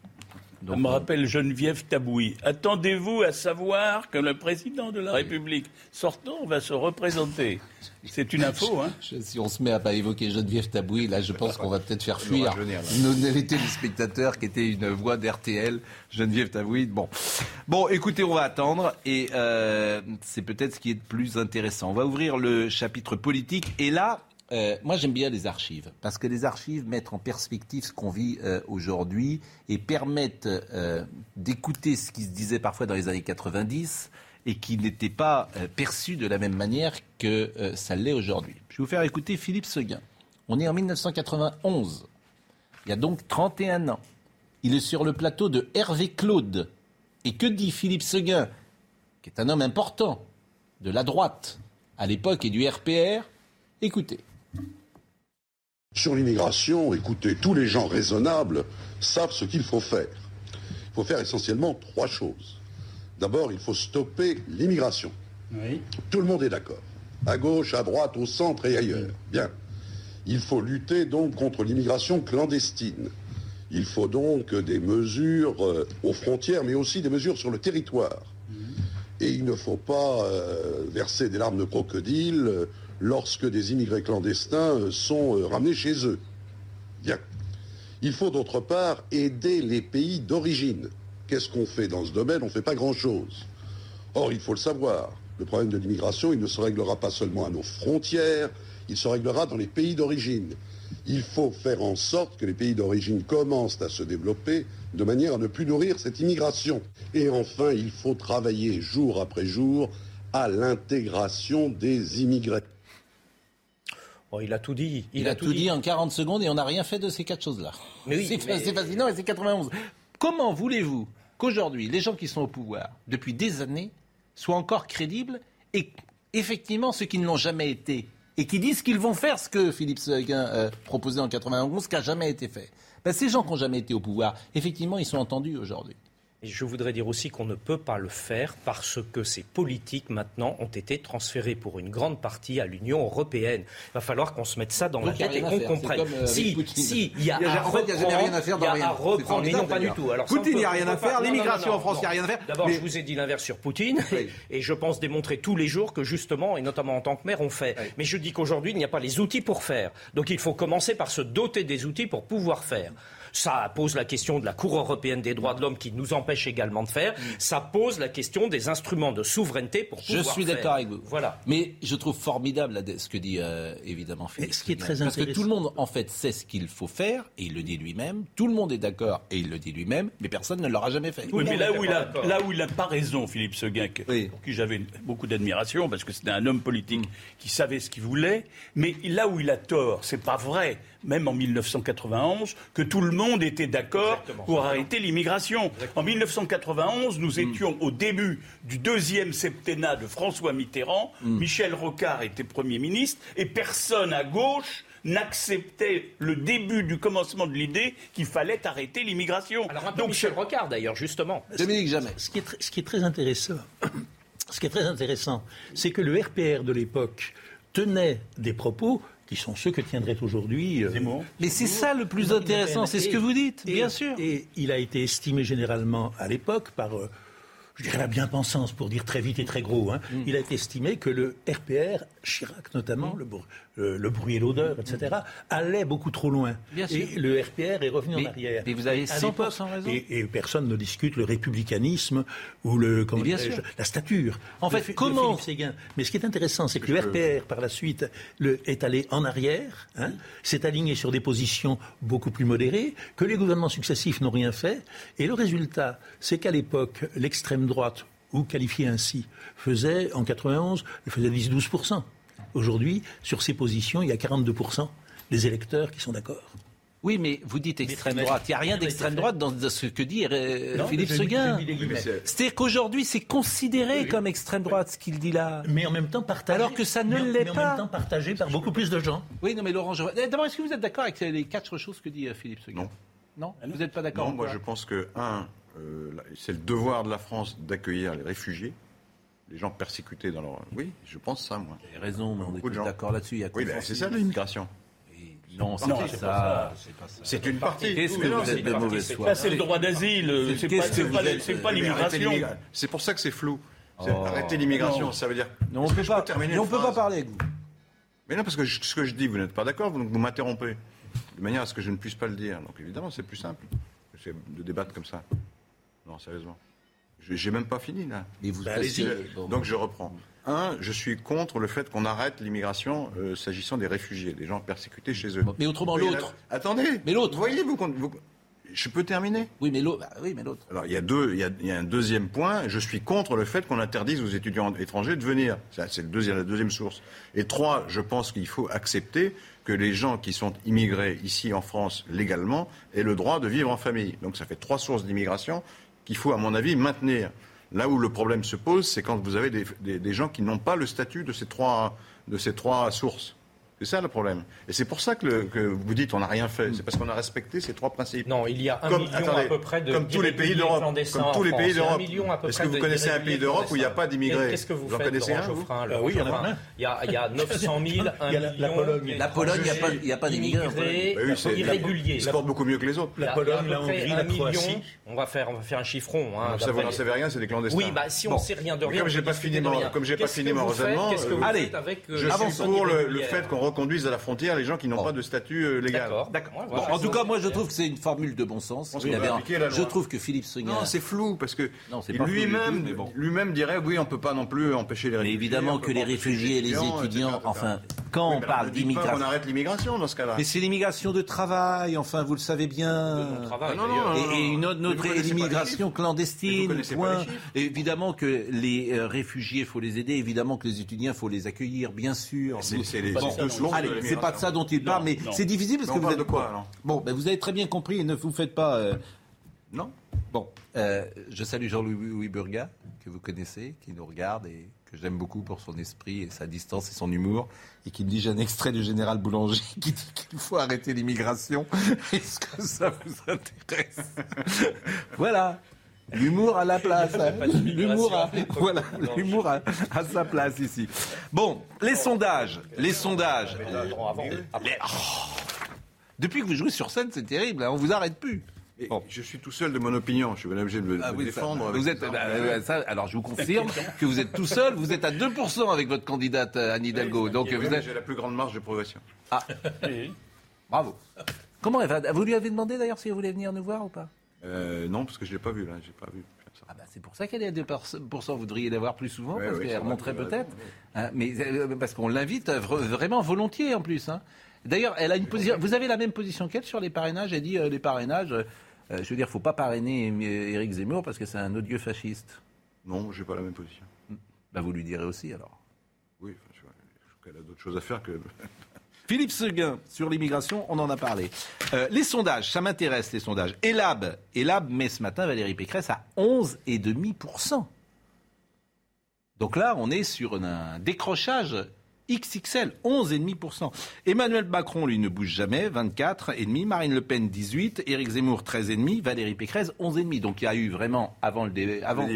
Ça me rappelle Geneviève Tabouy. Attendez-vous à savoir que le président de la République sortant va se représenter. C'est une info, hein Je- Si on se met à pas évoquer Geneviève Tabouy, là, je pense qu'on va peut-être faire fuir nos, nos téléspectateurs qui étaient une voix d'RTL, Geneviève Tabouy. Bon, bon, écoutez, on va attendre et euh, c'est peut-être ce qui est le plus intéressant. On va ouvrir le chapitre politique et là. Euh, moi, j'aime bien les archives parce que les archives mettent en perspective ce qu'on vit euh, aujourd'hui et permettent euh, d'écouter ce qui se disait parfois dans les années 90 et qui n'était pas perçu de la même manière que ça l'est aujourd'hui. Je vais vous faire écouter Philippe Seguin. On est en 1991. Il y a donc 31 ans. Il est sur le plateau de Hervé Claude. Et que dit Philippe Seguin, qui est un homme important de la droite à l'époque et du RPR Écoutez. Sur l'immigration, écoutez, tous les gens raisonnables savent ce qu'il faut faire. Il faut faire essentiellement trois choses. D'abord, il faut stopper l'immigration. Tout le monde est d'accord. À gauche, à droite, au centre et ailleurs. Bien. Il faut lutter donc contre l'immigration clandestine. Il faut donc des mesures euh, aux frontières, mais aussi des mesures sur le territoire. Et il ne faut pas euh, verser des larmes de crocodile euh, lorsque des immigrés clandestins euh, sont euh, ramenés chez eux. Bien. Il faut d'autre part aider les pays d'origine. Qu'est-ce qu'on fait dans ce domaine? On ne fait pas grand-chose. Or, il faut le savoir, le problème de l'immigration, il ne se réglera pas seulement à nos frontières, il se réglera dans les pays d'origine. Il faut faire en sorte que les pays d'origine commencent à se développer de manière à ne plus nourrir cette immigration. Et enfin, il faut travailler jour après jour à l'intégration des immigrés. Il a tout dit. Il, a, tout dit. en 40 secondes et on n'a rien fait de ces quatre choses-là. Mais oui, c'est mais- c'est fascinant et c'est 91. Comment voulez-vous qu'aujourd'hui, les gens qui sont au pouvoir depuis des années soient encore crédibles et effectivement ceux qui ne l'ont jamais été et qui disent qu'ils vont faire ce que Philippe Seguin euh, proposait en 91, ce qui n'a jamais été fait? Ben, Ces gens qui n'ont jamais été au pouvoir, effectivement, ils sont entendus aujourd'hui. Et je voudrais dire aussi qu'on ne peut pas le faire parce que ces politiques maintenant ont été transférées pour une grande partie à l'Union européenne. Il va falloir qu'on se mette ça dans Donc, la tête et qu'on comprenne. comme, euh, si, si, il y a, Il y a- à il y a rien à faire dans il y a rien. à C'est reprendre, mais non pas du tout. Alors, Poutine, il y a rien à faire. L'immigration en France, il y a rien à faire. D'abord, Mais- je vous ai dit l'inverse sur Poutine, et je pense démontrer tous les jours que justement, et notamment en tant que maire, on fait. Mais je dis qu'aujourd'hui, il n'y a pas les outils pour faire. Donc il faut commencer par se doter des outils pour pouvoir faire. Ça pose la question de la Cour européenne des droits de l'homme qui nous empêche également de faire. Ça pose la question des instruments de souveraineté pour Je pouvoir suis faire. d'accord avec vous. Voilà. Mais je trouve formidable ce que dit euh, évidemment Philippe. ce qui est Seguin. très Parce que tout le monde en fait sait ce qu'il faut faire et il le dit lui-même. Tout le monde est d'accord et il le dit lui-même, mais personne ne l'aura jamais fait. Oui, mais là où, il a, là où il n'a pas raison, Philippe Seguin, que- Oui. pour qui j'avais beaucoup d'admiration, parce que c'était un homme politique qui savait ce qu'il voulait, mais là où il a tort, c'est pas vrai. Même en 1991, que tout le monde était d'accord pour arrêter l'immigration. En 1991, nous étions au début du deuxième septennat de François Mitterrand. Michel Rocard était Premier ministre et personne à gauche n'acceptait le début du commencement de l'idée qu'il fallait arrêter l'immigration. Alors un peu Michel Rocard d'ailleurs, justement. Dominique Jamais. Ce qui est, tr- ce qui est très intéressant, ce qui est très intéressant, c'est que le RPR de l'époque tenait des propos qui sont ceux que tiendrait aujourd'hui. euh, Mais c'est ça le plus intéressant, c'est ce que vous dites, et- bien sûr. Et il a été estimé généralement à l'époque par, euh, je dirais la bien-pensance, pour dire très vite et très gros, hein, Mm. il a été estimé que le RPR, Chirac notamment, le, le bruit et l'odeur, etc., allait beaucoup trop loin. Bien sûr. Et le RPR est revenu Mais- en arrière. mais vous avez À 100% l'époque, raison. Et, et personne ne discute le républicanisme ou le, comment bien dirais-je, sûr. la stature. En fait, de comment- Séguin. Mais ce qui est intéressant, c'est que le RPR, par la suite, le- est allé en arrière, hein, s'est aligné sur des positions beaucoup plus modérées, que les gouvernements successifs n'ont rien fait. Et le résultat, c'est qu'à l'époque, l'extrême droite, ou qualifiée ainsi, faisait, en 91, elle faisait 10-12%. Aujourd'hui, sur ces positions, il y a 42% des électeurs qui sont d'accord. Oui, mais vous dites extrême droite. Il n'y a rien d'extrême droite dans ce que dit euh, Non, Philippe Seguin. C'est-à-dire qu'aujourd'hui, c'est considéré comme extrême droite ce qu'il dit là. Mais en même temps partagé. Alors que ça ne mais- l'est mais en pas. même temps partagé par beaucoup plus de gens. Oui, non, mais Laurent, je... Eh, D'abord, est-ce que vous êtes d'accord avec les quatre choses que dit euh, Philippe Seguin Non. Non Vous n'êtes pas d'accord Non, moi je pense que, un, euh, c'est le devoir de la France d'accueillir les réfugiés, les gens persécutés dans leur. Oui, je pense ça, moi. Vous avez raison, mais on est d'accord là-dessus. Oui, ben, c'est ça l'immigration. Non, c'est pas ça. C'est une partie. Qu'est-ce que vous c'est êtes de mauvaise foi c'est le droit d'asile, c'est pas, l'immigration. l'immigra- C'est pour ça que c'est flou. Oh. Arrêter l'immigration, ça veut dire. Non, on que peut pas. parler avec vous. Mais non, parce que ce que je dis, vous n'êtes pas d'accord, vous, vous m'interrompez. De manière à ce que je ne puisse pas le dire. Donc évidemment, c'est plus simple de débattre comme ça. Non, sérieusement. Je J'ai même pas fini là. Mais vous Bah. Bon. Donc je reprends. Un, je suis contre le fait qu'on arrête l'immigration euh, s'agissant des réfugiés, des gens persécutés chez eux. Mais autrement, l'autre. Attendez. Mais l'autre. Voyez-vous, qu'on- vous- je peux terminer Oui, mais l'autre. bah oui, mais l'autre. alors, il y, a deux, il, y a, il y a un deuxième point. Je suis contre le fait qu'on interdise aux étudiants étrangers de venir. Ça, C'est le deuxième, la deuxième source. Et trois, je pense qu'il faut accepter que les gens qui sont immigrés ici en France légalement aient le droit de vivre en famille. Donc ça fait trois sources d'immigration qu'il faut, à mon avis, maintenir. Là où le problème se pose, c'est quand vous avez des, gens qui n'ont pas le statut de ces trois sources. C'est ça le problème. Et c'est pour ça que, le- que vous dites on n'a rien fait. C'est parce qu'on a respecté ces trois principes. Non, il y a un Comme- million attendez, à peu près de comme tous les pays d'Europe, clandestins comme tous en les pays d'Europe. million Est-ce que vous connaissez un pays d'Europe où il n'y a pas d'immigrés Qu'est-ce que vous Vous en faites, connaissez Laurent un, vous Geoffrin, Laurent oui, il y en a plein. Il y a, il y a 900 000, 1 Il y a la- million Pologne. La Pologne, il y a pas- d'immigrés en Bah oui, c'est- irréguliers. Ils se portent beaucoup mieux que les autres. La Pologne, la Hongrie, un la million. Croatie. On va faire, on va faire un chiffron. hein, ça, vous d'après n'en savez rien, c'est des clandestins. Oui, bah si on Bon. sait rien de rien. Comme j'ai pas fini mon, rien. comme j'ai pas Qu'est-ce fini que mon vous faites raisonnement, vous euh, Allez, euh, je suis pour le, fait qu'on reconduise à la frontière les gens qui n'ont pas de statut euh, légal. D'accord. Ouais, Bon, en tout cas, moi, je trouve que c'est une formule de bon sens. Il avait un-. Je trouve que Philippe Seguin. Non, c'est flou parce que lui-même bon. lui-même dirait oui, on peut pas non plus empêcher les Mais réfugiés. évidemment on que les réfugiés et les étudiants, enfin, quand Oui, on parle ne d'immigration. qu'on arrête l'immigration dans ce cas-là. Mais c'est l'immigration de travail, enfin, vous le savez bien. Non, non, non, Et, et une autre, Mais vous notre connaissez pas les immigration chiffres. Mais clandestine, vous connaissez pas point. les chiffres. Et évidemment que les euh, réfugiés, il faut les aider. Évidemment que les étudiants, il faut les accueillir, bien sûr. C'est- les- deux allez, c'est pas de ça dont il parle, mais non. c'est difficile parce que vous parle êtes de quoi, Bon, ben, vous avez très bien compris et ne vous faites pas. euh, Non. Bon, euh, je salue Jean-Louis Burga, que vous connaissez, qui nous regarde et que j'aime beaucoup pour son esprit et sa distance et son humour, et qui me dit j'ai un extrait du général Boulanger qui dit qu'il faut arrêter l'immigration. Est-ce que ça vous intéresse? Voilà. L'humour à la place. hein. L'humour à, voilà, l'humour à, à sa place ici. Bon, les sondages, les sondages. Les- oh. Depuis que vous jouez sur scène, c'est terrible, hein, on vous arrête plus. Et Bon. Je suis tout seul de mon opinion. Je suis obligé de me, Ah me oui, ça- défendre. vous êtes, bah, euh, ça, alors je vous confirme que vous êtes tout seul, vous êtes à 2% avec votre candidate euh, Anne Hidalgo. Donc Oui, vous mais êtes. J'ai la plus grande marge de progression. Bravo. Comment elle va? Vous lui avez demandé d'ailleurs si elle voulait venir nous voir ou pas? Euh, non, parce que je l'ai pas vu là. J'ai pas vu. ah bah, C'est pour ça qu'elle est à 2%. Vous devriez la voir plus souvent, Ouais, parce qu'elle remonterait avez peut-être. Hein, mais euh, parce qu'on l'invite euh, vra- vraiment volontiers en plus. hein. D'ailleurs, elle a une position. Vous avez la même position qu'elle sur les parrainages? Elle dit euh, les parrainages. euh, euh, je veux dire, faut pas parrainer euh, Éric Zemmour parce que c'est un odieux fasciste. Non, j'ai pas la même position. Bah, vous lui direz aussi alors. Oui, enfin, je, je qu'elle a d'autres choses à faire que Philippe Seguin, sur l'immigration, on en a parlé. Euh, les sondages, ça m'intéresse, les sondages. Elab, Elab met ce matin Valérie Pécresse à 11,5%. Donc là, on est sur un décrochage XXL, 11,5%. Emmanuel Macron, lui, ne bouge jamais, 24,5%. Marine Le Pen, 18%. Éric Zemmour, 13,5%. Valérie Pécresse, 11,5%. Donc il y a eu vraiment, avant le dé- avant,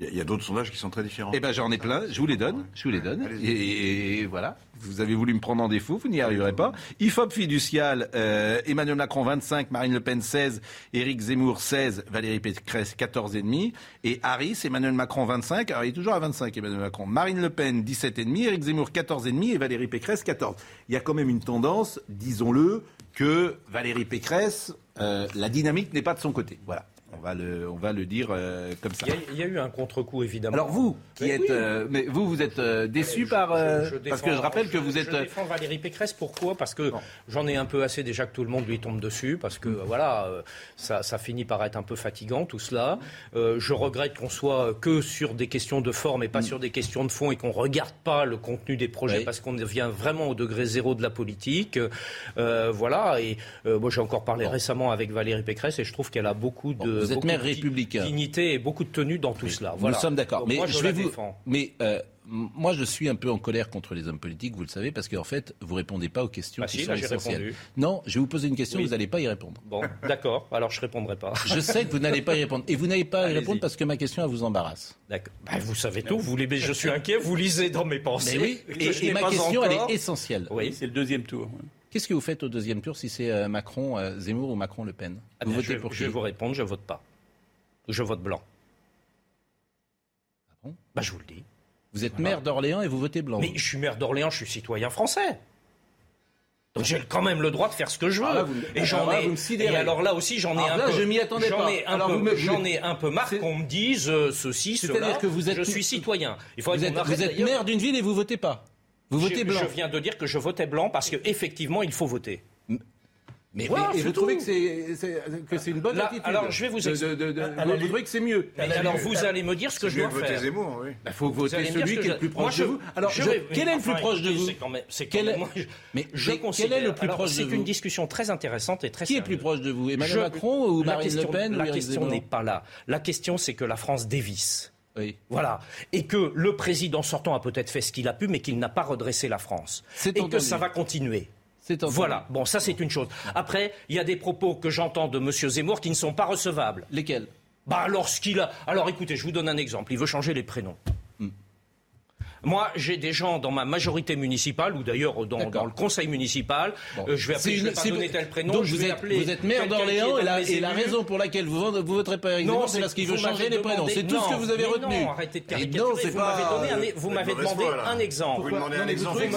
Il y a, a d'autres sondages qui sont très différents. eh ben j'en ai plein, je vous les donne, je vous les donne. Et, et voilà, vous avez voulu me prendre en défaut, vous n'y arriverez pas. IFOP fiducial, euh, Emmanuel Macron 25, Marine Le Pen 16, Éric Zemmour 16, Valérie Pécresse 14,5 et Harris, Emmanuel Macron 25, alors il est toujours à 25 Emmanuel Macron, Marine Le Pen 17,5, Éric Zemmour 14,5 et Valérie Pécresse 14. Il y a quand même une tendance, disons-le, que Valérie Pécresse, euh, la dynamique n'est pas de son côté. Voilà. On va le, on va le dire euh, comme ça. Il y, y a eu un contre-coup, évidemment. Alors vous, qui Mais êtes, oui. euh, mais vous, vous êtes euh, déçu par, euh, Je- je parce que je défends- rappelle que vous je- êtes. Je euh, défends Valérie Pécresse. Pourquoi? Parce que j'en ai un peu assez déjà que tout le monde lui tombe dessus. Parce que voilà, euh, ça, ça finit par être un peu fatigant tout cela. Euh, je regrette qu'on soit que sur des questions de forme et pas sur des questions de fond et qu'on regarde pas le contenu des projets Oui. parce qu'on vient vraiment au degré zéro de la politique. Euh, voilà. Et euh, moi, j'ai encore parlé récemment avec Valérie Pécresse et je trouve qu'elle a beaucoup de vous êtes maire républicain. dignité et beaucoup de tenue dans tout cela. Voilà. Nous sommes d'accord. Mais moi, je, je la vais vous. Mais euh, moi, je suis un peu en colère contre les hommes politiques, vous le savez, parce qu'en fait, vous répondez pas aux questions Bah qui si, sont là, essentielles. répondu. Non, je vais vous poser une question, Oui. vous n'allez pas y répondre. Bon, d'accord. Alors je répondrai pas. Je sais que vous n'allez pas y répondre, et vous n'allez pas y répondre parce que ma question elle vous embarrasse. D'accord. Bah, vous savez tout. Vous les... Je suis inquiet. Vous lisez dans mes pensées. Mais oui. que Et, ma pas question, encore. elle est essentielle. Oui. C'est le deuxième tour. Qu'est-ce que vous faites au deuxième tour si c'est euh, Macron, euh, Zemmour ou Macron Le Pen? Ah votez je, pour je vais vous répondre. Je vote pas. Je vote blanc. Ah bon? Bah je vous le dis. Vous êtes maire d'Orléans et vous votez blanc. Mais je suis maire d'Orléans. Je suis citoyen français. Donc j'ai quand même le droit de faire ce que je veux. Là, vous- et j'en ai. et alors là aussi, j'en ai Alors un là, peu. je m'y attendais j'en. Ai un peu, me- j'en ai un peu marre qu'on me dise euh, ceci, C'est-à-dire cela. que vous êtes- Je suis citoyen. Il faudrait Vous êtes, vous êtes maire d'une ville et vous votez pas. Vous votez Je- blanc. Je viens de dire que je votais blanc parce qu'effectivement, il faut voter. Mais, Voilà, mais- et c'est vous tout. trouvez que c'est, c'est- que c'est une bonne Là, attitude alors, je vais vous expliquer. de- de- de- À vous trouvez que c'est mieux Mais alors vous allez me dire ce que je dois faire. Zemmour, oui. Il Bah, faut Vous voter celui qui est le plus Moi, proche je- de vous. Alors, je je- vais- quel est le plus enfin, proche de vous? c'est quand même- Quel même- Mais- je mais quel considère- est le plus alors, proche de C'est une discussion très intéressante et très Qui est plus proche de vous? Emmanuel Je- Macron ou Marine question- Le Pen La question n'est pas là. La question, c'est que la France dévisse. Oui. Voilà. Et que le président sortant a peut-être fait ce qu'il a pu, mais qu'il n'a pas redressé la France. C'est Et que ça va continuer. Voilà. Bon, ça, c'est une chose. Après, il y a des propos que j'entends de M. Zemmour qui ne sont pas recevables. Lesquels? Bah, lorsqu'il a. Alors, écoutez, je vous donne un exemple. Il veut changer les prénoms. Moi, j'ai des gens dans ma majorité municipale, ou d'ailleurs dans, le conseil municipal, euh, je vais appeler, je vais pas donner tel prénom, Donc je vous vais êtes, appeler vous êtes maire d'Orléans et la, et raison pour laquelle vous ne voterez pas Zemmour, c'est parce qu'il vous veut changer les prénoms. C'est tout ce que vous avez retenu. Non, arrêtez de caricaturer. vous pas- m'avez vous demandé un exemple. Vous vous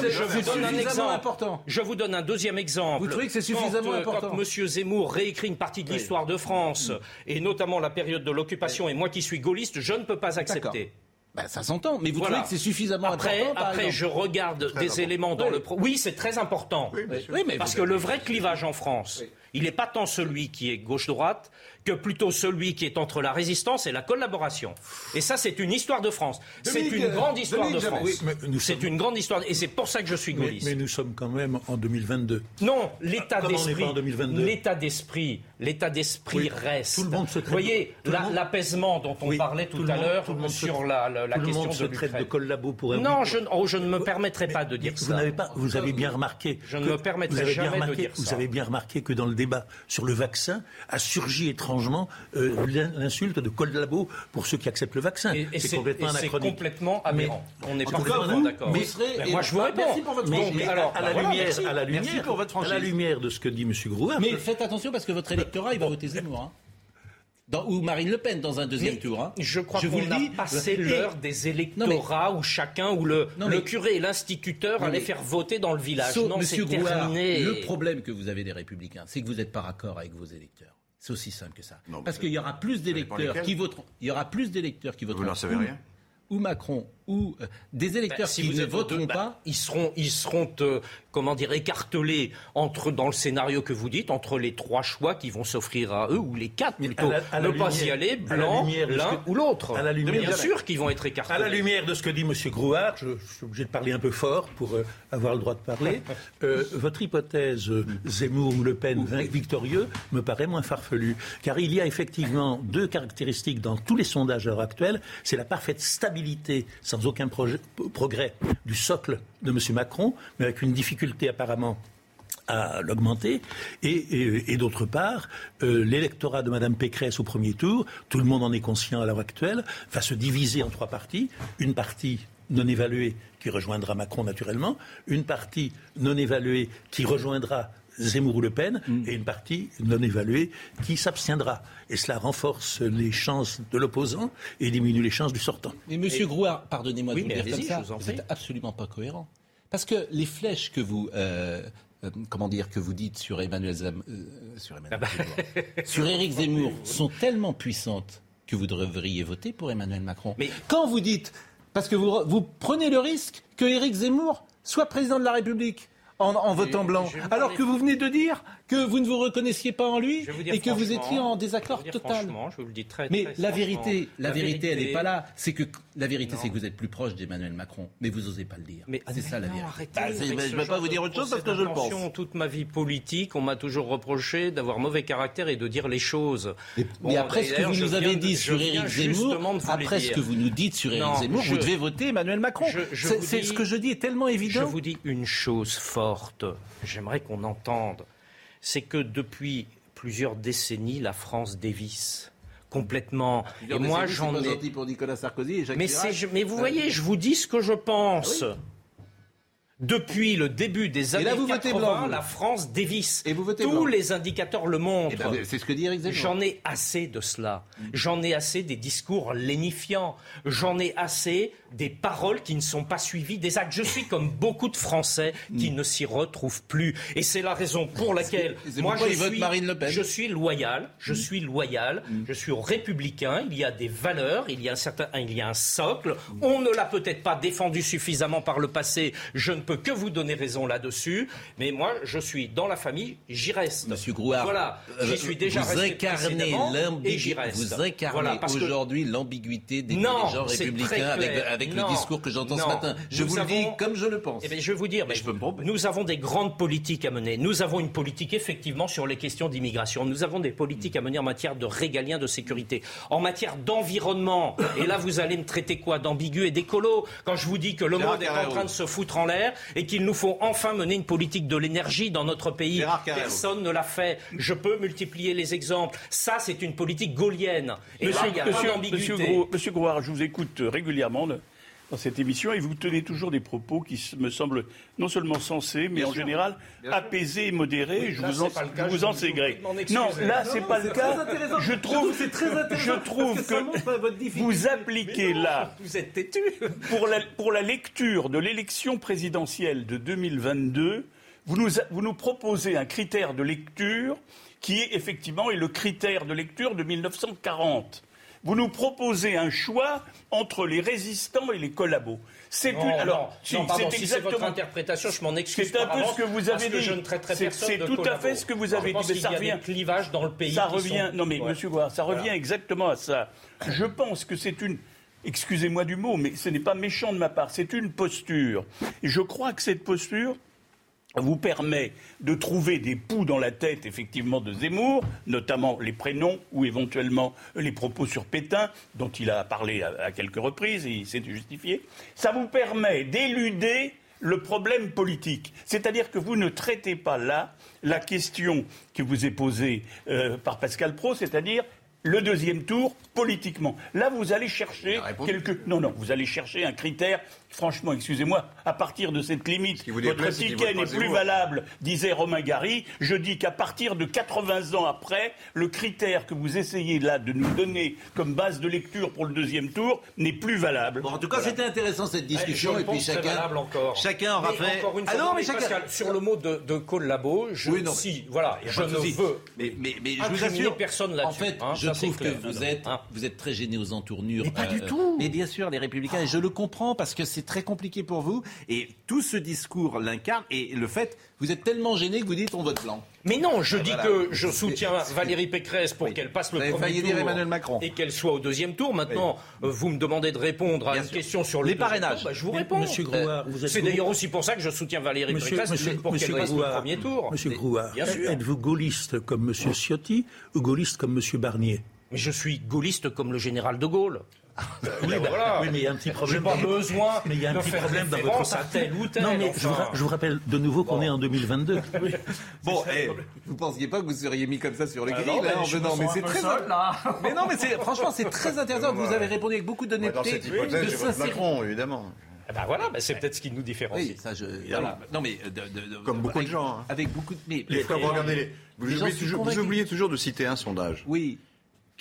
je vous donne un exemple. Je vous donne un deuxième exemple. Vous trouvez que c'est suffisamment euh, important Quand M. Zemmour réécrit une partie de l'histoire de France, et notamment la période de l'occupation, et moi qui suis gaulliste, je ne peux pas accepter. Bah, ça s'entend, mais vous Voilà. trouvez que c'est suffisamment Après, important par après exemple je regarde des éléments dans Oui. le... Pro... Oui, c'est très important. Oui, mais Parce que le vrai clivage en France, il n'est pas tant celui qui est gauche-droite que plutôt celui qui est entre la résistance et la collaboration. Et ça, c'est une histoire de France. C'est une grande histoire de. France. Oui, C'est sommes- une grande histoire. Et c'est pour ça que je suis gaulliste. mais nous sommes quand même en 2022. Non, l'état d'esprit, pas en 2022? l'état d'esprit, l'état d'esprit Oui, reste. tout le monde se traite Vous voyez, la- l'apaisement dont on Oui, parlait tout à l'heure sur la, la- la Tout le question monde se de traite de collabo pour Non, je, oh, je ne me permettrai pas de dire vous ça. pas, vous avez bien remarqué. Je ne me permettrai vous jamais de dire Vous ça. avez bien remarqué que dans le débat sur le vaccin a surgi étrangement euh, l'in- l'insulte de collabo pour ceux qui acceptent le vaccin. Et, et c'est complètement et c'est anachronique. complètement aberrant. on n'est pas complètement d'accord. mais- moi, je vous réponds. merci pour votre alors, à la voilà, lumière, merci. à la lumière, Merci pour votre à la franchise. lumière de ce que dit M. Grouin. Mais faites attention parce que votre électorat, il va voter Zemmour. hein. Dans- ou Marine Le Pen dans un deuxième Mais tour. hein. Je crois vous qu'on a passé l'heure des électorats où chacun, où le, Non, le mais- curé et l'instituteur allaient faire voter dans le village. Non, Monsieur terminé. le problème que vous avez des Républicains, c'est que vous n'êtes pas raccord avec vos électeurs. C'est aussi simple que ça. Non, Parce qu'il y aura plus d'électeurs qui voteront. Il y aura plus d'électeurs qui voteront. n'en savez rien. Ou Macron où euh, des électeurs Ben, si qui vous ne voteront ben, pas ils seront, ils seront euh, comment dire, écartelés entre, dans le scénario que vous dites, entre les trois choix qui vont s'offrir à eux, ou les quatre plutôt. à la- à la ne pas lumière- y aller, blanc, l'un que- ou l'autre. Bien sûr qu'ils vont être écartelés. À la lumière de ce que dit M. Grouard, je, je suis obligé de parler un peu fort pour euh, avoir le droit de parler. Euh, votre hypothèse euh, Zemmour ou Le Pen victorieux me paraît moins farfelue. Car il y a effectivement deux caractéristiques dans tous les sondages à l'heure actuelle. C'est la parfaite stabilité, aucun progrès, du socle de M. Macron, mais avec une difficulté apparemment à l'augmenter. Et d'autre part, euh, l'électorat de Mme Pécresse au premier tour, tout le monde en est conscient à l'heure actuelle, va se diviser en trois parties. Une partie non évaluée qui rejoindra Macron naturellement, une partie non évaluée qui rejoindra Zemmour ou Le Pen, et une partie non évaluée qui s'abstiendra. Et cela renforce les chances de l'opposant et diminue les chances du sortant. Mais Monsieur Grouard, pardonnez-moi Oui, de vous dire comme ça, vous en vous prie. êtes absolument pas cohérent. Parce que les flèches que vous, euh, euh, comment dire, que vous dites sur Emmanuel Zam- euh, sur, Emmanuel Zemmour, sur Éric Zemmour sont tellement puissantes que vous devriez voter pour Emmanuel Macron. Mais quand vous dites, parce que vous, vous prenez le risque que Éric Zemmour soit président de la République. En, en votant blanc, alors que vous venez de dire que vous ne vous reconnaissiez pas en lui et que vous étiez en désaccord total. franchement, je vous le dis très, Mais la vérité, la, La vérité, elle n'est pas là. C'est que la vérité, c'est que vous êtes plus proche d'Emmanuel Macron, mais vous osez pas le dire. Mais c'est ça la vérité. arrêtez Bah, je ne vais pas vous dire autre chose parce que je le pense. Toute ma vie politique, on m'a toujours reproché d'avoir mauvais caractère et de dire les choses. Mais Bon, après ce que vous nous avez dit sur Éric Zemmour, après ce que vous nous dites sur Éric Zemmour, vous devez voter Emmanuel Macron. C'est ce que je dis est tellement évident. Je vous dis une chose forte, j'aimerais qu'on entende, c'est que depuis plusieurs décennies, la France dévisse complètement. et moi, j'en ai. pour Nicolas Sarkozy et Jacques Mais, Chirac. mais vous voyez, je vous dis ce que je pense. Depuis le début des années là, vous votez 80, blanc, vous. la France dévisse. Et vous votez Tous blanc. les indicateurs le montrent. Eh ben, c'est ce que dit Zemmour. J'en ai assez de cela. J'en ai assez des discours lénifiants. J'en ai assez des paroles qui ne sont pas suivies des actes. Je suis comme beaucoup de Français qui ne s'y retrouvent plus. Et c'est la raison pour laquelle moi je suis, Marine Le Pen. je suis loyal. Je suis loyal. Je suis républicain. Il y a des valeurs. Il y a un certain, il y a un socle. On ne l'a peut-être pas défendu suffisamment par le passé. Je ne peux que vous donner raison là-dessus. Mais moi, je suis dans la famille. J'y reste. Monsieur Grouard, Voilà. J'y euh, suis déjà vous resté incarnez et j'y reste. Vous incarnez Voilà, parce que- aujourd'hui l'ambiguïté des Non, dirigeants républicains avec, clair. avec Non, le discours que j'entends ce matin. Je Nous vous le dis comme je le pense. Eh bien, je vais vous dire, mais nous avons des grandes politiques à mener. Nous avons une politique effectivement sur les questions d'immigration. Nous avons des politiques à mener en matière de régalien, de sécurité, en matière d'environnement. Et là, vous allez me traiter quoi D'ambigu et d'écolo? Quand je vous dis que le monde est en train de se foutre en l'air et qu'il nous faut enfin mener une politique de l'énergie dans notre pays. Personne ne l'a fait. Je peux multiplier les exemples. Ça, c'est une politique gaulienne. Et là, il y a pas monsieur, monsieur Gros- monsieur Grouard, je vous écoute régulièrement le- dans cette émission et vous tenez toujours des propos qui me semblent non seulement sensés, mais Bien en sûr. général apaisés et modérés. Oui, je là, vous en, c'est pas le cas, je vous je en sais je gré. Non, là, c'est pas le cas. Je Je trouve, trouve très intéressant je trouve que vous appliquez là, Vous êtes têtu. pour la, pour la lecture de l'élection présidentielle de 2022, vous nous, vous nous proposez un critère de lecture qui est effectivement est le critère de lecture de 1940. Vous nous proposez un choix entre les résistants et les collabos. C'est une. non, Alors, si, non, pardon, c'est si c'est votre exactement. interprétation, je m'en excuse. C'est un par peu avance, ce que vous avez dit. je ne traiterai C'est- personne c'est de tout à fait ce que vous avez je pense dit, mais ça y a revient- des clivages dans le pays. Ça revient. sont- Non, mais Ouais. Monsieur Gouard, ça Voilà. revient exactement à ça. Je pense que c'est une. Excusez-moi du mot, mais ce n'est pas méchant de ma part. C'est une posture. Et je crois que cette posture vous permet de trouver des poux dans la tête, effectivement, de Zemmour, notamment les prénoms ou éventuellement les propos sur Pétain, dont il a parlé à, à quelques reprises et il s'est justifié. Ça vous permet d'éluder le problème politique. C'est-à-dire que vous ne traitez pas là la question qui vous est posée euh, par Pascal Pro, c'est-à-dire le deuxième tour politiquement. Là, vous allez chercher quelque... Non, non, vous allez chercher un critère. Franchement, excusez-moi, à partir de cette limite, votre ticket n'est plus valable, disait Romain Gary. Je dis qu'à partir de 80 ans après, le critère que vous essayez là de nous donner comme base de lecture pour le deuxième tour n'est plus valable. En tout cas, c'était intéressant cette discussion et puis chacun, valable encore. chacun aura fait. Encore une Ah fois, non, non, mais chacun. Pascal, sur le mot de, de collabo, je, Oui, non, si, voilà, y a je pas de ne veux Mais, mais, mais je vous assure, personne là-dessus. En fait, hein, je trouve que vous êtes, Hein. vous êtes très gêné aux entournures. euh, Mais pas du tout. Mais bien sûr, les Républicains, et je le comprends parce que c'est très compliqué pour vous. Et tout ce discours l'incarne. Et le fait, vous êtes tellement gêné que vous dites on vote blanc. Mais non, je Ah, dis voilà. que je C'est- soutiens c'est- Valérie Pécresse pour Oui. qu'elle passe le Vous premier tour dire Emmanuel Macron. et qu'elle soit au deuxième tour. Maintenant, euh, vous me demandez de répondre à Bien une sûr. question sur le Les parrainages. tour, bah, je vous réponds. Monsieur Grouard, vous êtes C'est d'ailleurs aussi pour ça que je soutiens Valérie Monsieur, Pécresse monsieur, pour qu'elle passe le premier tour. Monsieur Grouard, êtes-vous gaulliste comme Monsieur Ciotti ou gaulliste comme Monsieur Barnier? Mais je suis gaulliste comme le général de Gaulle. Oui, Ben bah, voilà. oui, mais il y a un petit problème. Pas dans- besoin mais il y a un de petit problème dans votre ou tel, Non, mais je, vous, enfin. je vous rappelle de nouveau qu'on est en 2022. Bon, eh, vous pensiez pas que vous seriez mis comme ça sur le Ah grill non, mais hein, en venant, mais c'est très seul, là. Mais non, mais c'est franchement c'est très intéressant. Vous avez répondu avec beaucoup de d'honnêteté, de. Macron, évidemment. Eh ben voilà, ben c'est peut-être ce qui nous différencie. Oui, ça je. voilà. Non mais euh, de- de- de- Comme beaucoup de avec- gens, hein. Avec beaucoup de. Mais, Les regardez les- vous, Les oubliez toujours, vous oubliez toujours de citer un sondage. Oui.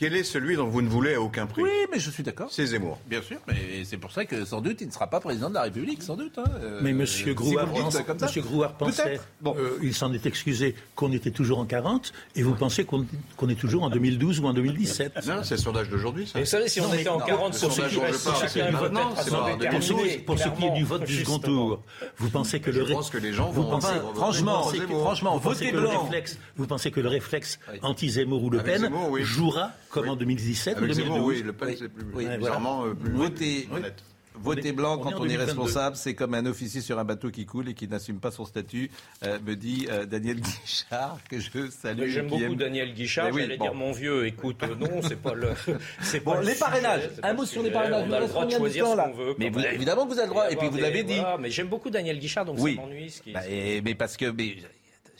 Quel est celui dont vous ne voulez à aucun prix Oui, mais je suis d'accord. C'est Zemmour. Bien sûr, mais c'est pour ça que sans doute il ne sera pas président de la République, sans doute. hein. Euh, Mais Monsieur si Grouard, vous le dites pense- comme ça. Monsieur Grouard pensait. Bon. euh, il s'en est excusé, qu'on était toujours en 40, et vous pensez qu'on est toujours en 2012 ou en 2017 Non, c'est le sondage d'aujourd'hui, ça. Et vous savez, si on Non, était en non, 40, le pour sondage ceux dont qui je restent, parle, chacun c'est un pas- vote non, peut-être c'est à pas son en Pour ce, 2012. qui, pour ce qui est du vote du second tour, vous pensez que le Je pense que les gens vont... franchement, franchement, votez blanc. réflexe, vous pensez que le réflexe anti-Zemmour ou Le Avec Pen jouera comme Oui. en 2017 ou Avec 2012 Zemmour, oui, Le Pen, Oui. c'est plus Oui. bizarrement euh, plus honnête. est- blanc quand on est 2022. responsable, c'est comme un officier sur un bateau qui coule et qui n'assume pas son statut, euh, me dit euh, Daniel Guichard, que je salue. Mais J'aime beaucoup aime- Daniel Guichard. Mais oui, J'allais bon. dire mon vieux. Écoute, euh, non, c'est pas le. c'est Bon, pas les parrainages. Un mot sur les parrainages. On a le droit de choisir temps, ce là qu'on veut. Mais vous- évidemment que vous avez le droit, et puis vous l'avez dit. voilà, mais j'aime beaucoup Daniel Guichard, donc Oui. ça m'ennuie. ce qui- Bah, mais parce que mais,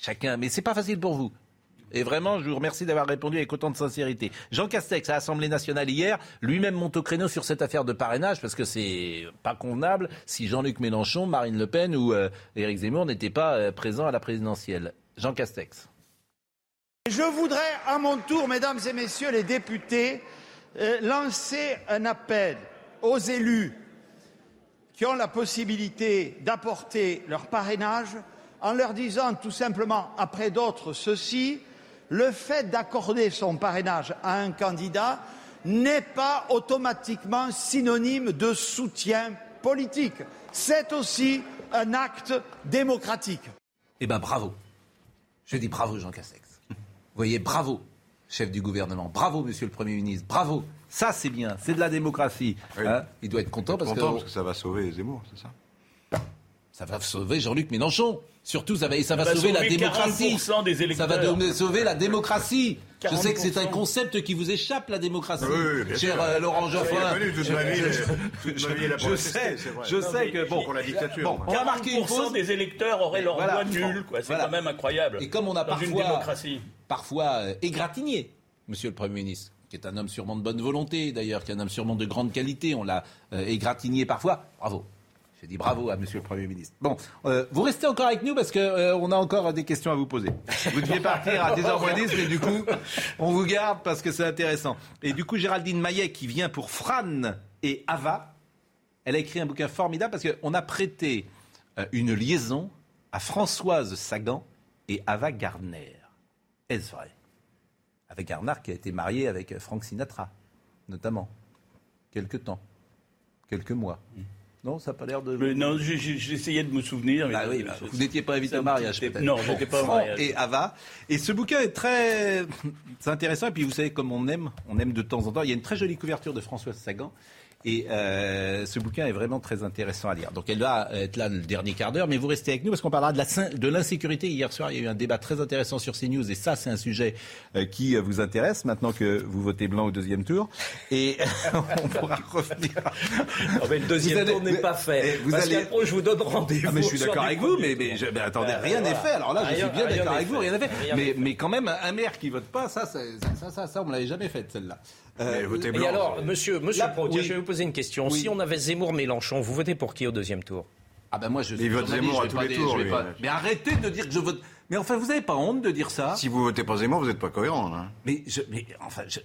chacun, mais c'est pas facile pour vous. Et vraiment, je vous remercie d'avoir répondu avec autant de sincérité. Jean Castex à l'Assemblée nationale hier, lui-même monte au créneau sur cette affaire de parrainage parce que c'est pas convenable si Jean-Luc Mélenchon, Marine Le Pen ou euh, Éric Zemmour n'étaient pas euh, présents à la présidentielle. Jean Castex. Je voudrais à mon tour, mesdames et messieurs les députés, euh, lancer un appel aux élus qui ont la possibilité d'apporter leur parrainage en leur disant tout simplement, après d'autres, ceci, le fait d'accorder son parrainage à un candidat n'est pas automatiquement synonyme de soutien politique. C'est aussi un acte démocratique. Eh ben bravo. Je dis bravo Jean Castex. Vous voyez, bravo, chef du gouvernement. Bravo, monsieur le Premier ministre. Bravo. Ça, c'est bien. C'est de la démocratie. Oui. Hein Il doit être content parce Content que parce que ça va sauver Zemmour, c'est ça? Ça va sauver Jean-Luc Mélenchon. Surtout, ça va, et ça va Ça va sauver la démocratie. 40% des ça va sauver la démocratie. Je sais que c'est un 40%. concept qui vous échappe, la démocratie. Oui, oui, bien Cher sûr. euh, Laurent Geoffrin. Je- sais, je sais que bon. pour la dictature, Bon, moi. on va marquer une 40% pause. des électeurs auraient leur Voilà. voix nulle, quoi. C'est Voilà. quand même incroyable. Et comme on a parfois, démocratie. parfois euh, égratigné, Monsieur le Premier ministre, qui est un homme sûrement de bonne volonté, d'ailleurs, qui est un homme sûrement de grande qualité, on l'a euh, égratigné parfois. Bravo. J'ai dit bravo à Monsieur le Premier ministre. Bon, euh, vous restez encore avec nous parce que euh, on a encore des questions à vous poser. Vous deviez partir à 10h10, mais du coup, on vous garde parce que c'est intéressant. Et du coup, Géraldine Maillet, qui vient pour Fran et Ava, elle a écrit un bouquin formidable parce qu'on a prêté euh, une liaison à Françoise Sagan et Ava Gardner. Est-ce vrai? Ava Gardner qui a été mariée avec Frank Sinatra, notamment. Quelque temps. Quelques mois. Non, ça n'a pas l'air de... Mais non, j'essayais de me souvenir. mais Bah oui, bah, vous n'étiez pas invité au mariage, peut-être. Non, j'étais pas au mariage. Et Ava. Et ce bouquin est très, intéressant. Et puis vous savez comme on aime, on aime de temps en temps. Il y a une très jolie couverture de Françoise Sagan. Et euh, ce bouquin est vraiment très intéressant à lire. Donc elle va être là le dernier quart d'heure, mais vous restez avec nous parce qu'on parlera de l'insécurité. Hier soir, il y a eu un débat très intéressant sur CNews et ça, c'est un sujet euh, qui euh, vous intéresse maintenant que vous votez blanc au deuxième tour. Et on pourra revenir. Non, mais le deuxième allez- tour n'est pas fait. Vous Parce allez- qu'après, je vous donne rendez-vous. Ah mais je suis d'accord avec vous, mais, mais, tour. je- mais attendez, Ben, rien n'est voilà. fait. Alors là, je Rien- suis bien d'accord avec vous, rien n'est fait. Rien Mais, n'est fait. mais quand même, un maire qui vote pas, ça, ça, ça, ça, ça, on me l'avait jamais fait celle-là. Euh, Mais votez Et blanc. alors, c'est- monsieur, monsieur Proulx, oui. je vais vous poser une question. Oui. Si on avait Zemmour-Mélenchon, vous votez pour qui au deuxième tour? Ah ben moi je Il vote Zemmour à tous les tours, lui. pas- Mais arrêtez de dire que je vote. Mais enfin, vous n'avez pas honte de dire ça? Si vous votez pas Zemmour, vous n'êtes pas cohérent. Hein. Mais, je, mais enfin, je,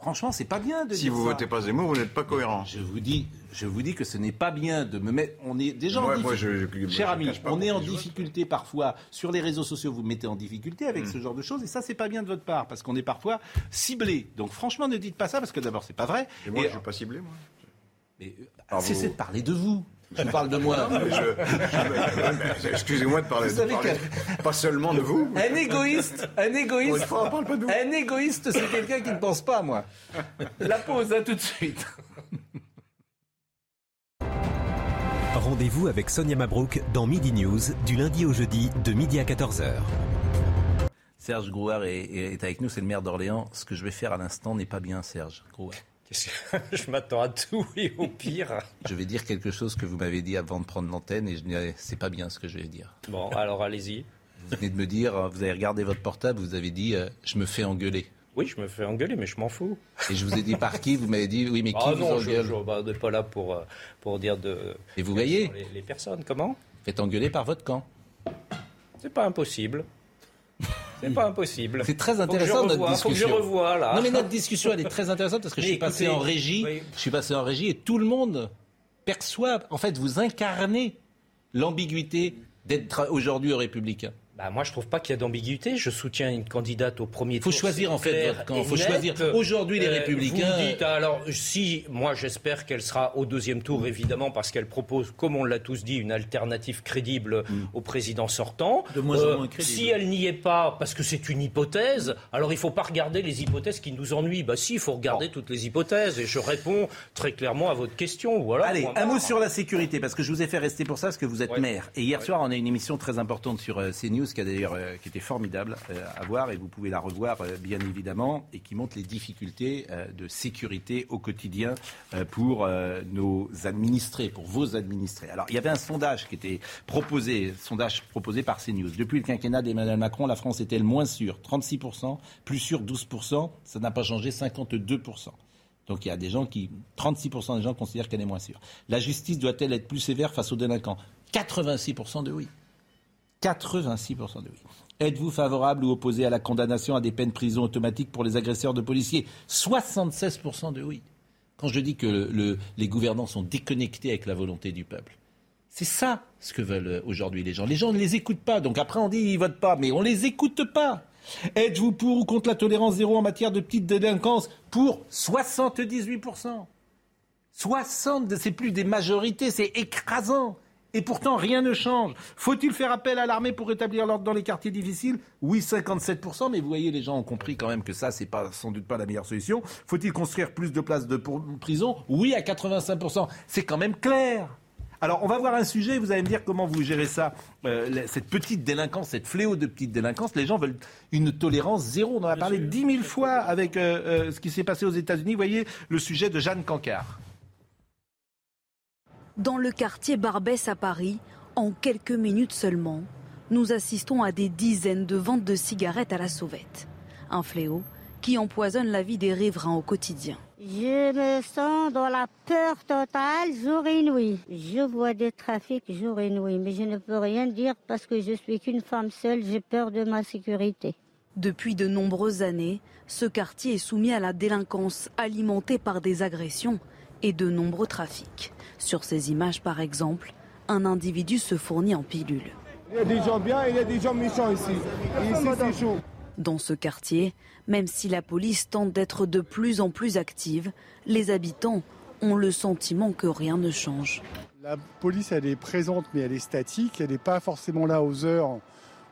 franchement, c'est pas bien de Si dire vous ça. votez pas Zemmour, vous n'êtes pas cohérent. Je vous dis, je vous dis que ce n'est pas bien de me mettre. On est déjà en moi, difficulté. Cher je ami, on est en difficulté parfois sur les réseaux sociaux. Vous me mettez en difficulté avec Hmm. ce genre de choses, et ça, c'est pas bien de votre part parce qu'on est parfois ciblé. Donc, franchement, ne dites pas ça parce que d'abord, c'est pas vrai. Et moi, Et- je suis pas ciblé, moi. mais, euh, cessez vous- de parler de vous. Je parle de moi. Excusez-moi de parler, Vous de savez parler- pas seulement de vous. Un égoïste, un égoïste, une fois, on parle pas de vous. un égoïste, c'est quelqu'un qui ne pense pas à moi. La pause, à tout de suite. Rendez-vous avec Sonia Mabrouk dans Midi News du lundi au jeudi de midi à 14h. Serge Grouard est, est avec nous, c'est le maire d'Orléans. Ce que je vais faire à l'instant n'est pas bien, Serge Grouard. Que- Je m'attends à tout et au pire. Je vais dire quelque chose que vous m'avez dit avant de prendre l'antenne et je c'est pas bien ce que je vais dire. Bon, alors allez-y. Vous venez de me dire, euh, vous avez regardé votre portable, vous avez dit, euh, je me fais engueuler. Oui, je me fais engueuler, mais je m'en fous. Et je vous ai dit par qui Vous m'avez dit, oui, mais qui Ah vous non, engueule je- bah, n'est pas là pour, euh, pour dire de. Et vous voyez les, les personnes. Comment Faites engueuler par votre camp. C'est pas impossible. C'est pas impossible. C'est très intéressant notre revoie, faut que je discussion. revoie, là. Non mais notre discussion elle est très intéressante parce que je suis passé en régie, oui. je suis passé en régie et tout le monde perçoit, en fait vous incarnez l'ambiguïté d'être aujourd'hui républicain. Bah, moi, je trouve pas qu'il y a d'ambiguïté. Je soutiens une candidate au premier Il faut tour. choisir en fait votre camp. faut net. choisir. Aujourd'hui les Euh, républicains. Vous dites, alors, si, moi, j'espère qu'elle sera au deuxième tour, évidemment, parce qu'elle propose, comme on l'a tous dit, une alternative crédible au président sortant. De moins en Euh, moins crédible. Si elle n'y est pas, parce que c'est une hypothèse, alors il faut pas regarder les hypothèses qui nous ennuient. Bah si, il faut regarder toutes les hypothèses. Et je réponds très clairement à votre question. Voilà. Allez, un mot sur la sécurité, parce que je vous ai fait rester pour ça, parce que vous êtes Ouais. maire. Et hier soir, on a une émission très importante sur euh, CNews, qui a d'ailleurs euh, était formidable euh, à voir, et vous pouvez la revoir euh, bien évidemment, et qui montre les difficultés euh, de sécurité au quotidien pour nos administrés, pour vos administrés. Alors, il y avait un sondage qui était proposé, sondage proposé par CNews. Depuis le quinquennat d'Emmanuel Macron, la France était le moins sûre, 36%, plus sûr 12%, ça n'a pas changé, 52%. Donc il y a des gens qui, 36% des gens considèrent qu'elle est moins sûre. La justice doit-elle être plus sévère face aux délinquants? 86% de oui. 86% de oui. Êtes-vous favorable ou opposé à la condamnation à des peines de prison automatiques pour les agresseurs de policiers? 76% de oui. Quand je dis que le- les gouvernants sont déconnectés avec la volonté du peuple, c'est ça ce que veulent euh, aujourd'hui les gens. Les gens ne les écoutent pas. Donc après on dit ils votent pas, mais on les écoute pas. Êtes-vous pour ou contre la tolérance zéro en matière de petite délinquance Pour 78%. 60, c'est plus des majorités, c'est écrasant. Et pourtant, rien ne change. Faut-il faire appel à l'armée pour rétablir l'ordre dans les quartiers difficiles? Oui, 57%, mais vous voyez, les gens ont compris quand même que ça, c'est pas, sans doute pas la meilleure solution. Faut-il construire plus de places de prison? Oui, à 85%. C'est quand même clair. Alors, on va voir un sujet, vous allez me dire comment vous gérez ça. Euh, cette petite délinquance, cette fléau de petite délinquance, les gens veulent une tolérance zéro. On en a parlé dix mille fois avec euh, euh, ce qui s'est passé aux États-Unis. Vous voyez le sujet de Jeanne Cancard. Dans le quartier Barbès à Paris, en quelques minutes seulement, nous assistons à des dizaines de ventes de cigarettes à la sauvette. Un fléau qui empoisonne la vie des riverains au quotidien. Je me sens dans la peur totale jour et nuit. Je vois des trafics jour et nuit, mais je ne peux rien dire parce que je suis qu'une femme seule, j'ai peur de ma sécurité. Depuis de nombreuses années, ce quartier est soumis à la délinquance alimentée par des agressions et de nombreux trafics. Sur ces images, par exemple, un individu se fournit en pilule. Il y a des gens bien et il y a des gens méchants ici. Et ici, c'est chaud. Dans ce quartier, même si la police tente d'être de plus en plus active, les habitants ont le sentiment que rien ne change. La police, elle est présente, mais elle est statique. Elle n'est pas forcément là aux heures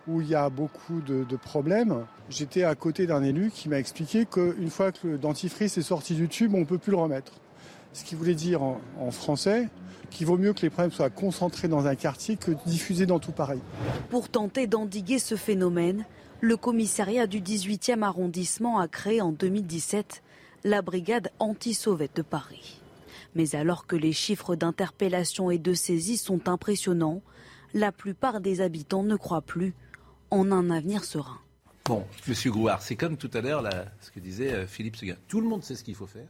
où il y a beaucoup de, de problèmes. J'étais à côté d'un élu qui m'a expliqué qu'une fois que le dentifrice est sorti du tube, on ne peut plus le remettre. Ce qui voulait dire en, en français qu'il vaut mieux que les problèmes soient concentrés dans un quartier que diffusés dans tout pareil. Pour tenter d'endiguer ce phénomène, le commissariat du 18e arrondissement a créé en 2017 la brigade anti-sauvette de Paris. Mais alors que les chiffres d'interpellation et de saisie sont impressionnants, la plupart des habitants ne croient plus en un avenir serein. Bon, Monsieur Gouard, c'est comme tout à l'heure ce que disait euh, Philippe Seguin. Tout le monde sait ce qu'il faut faire.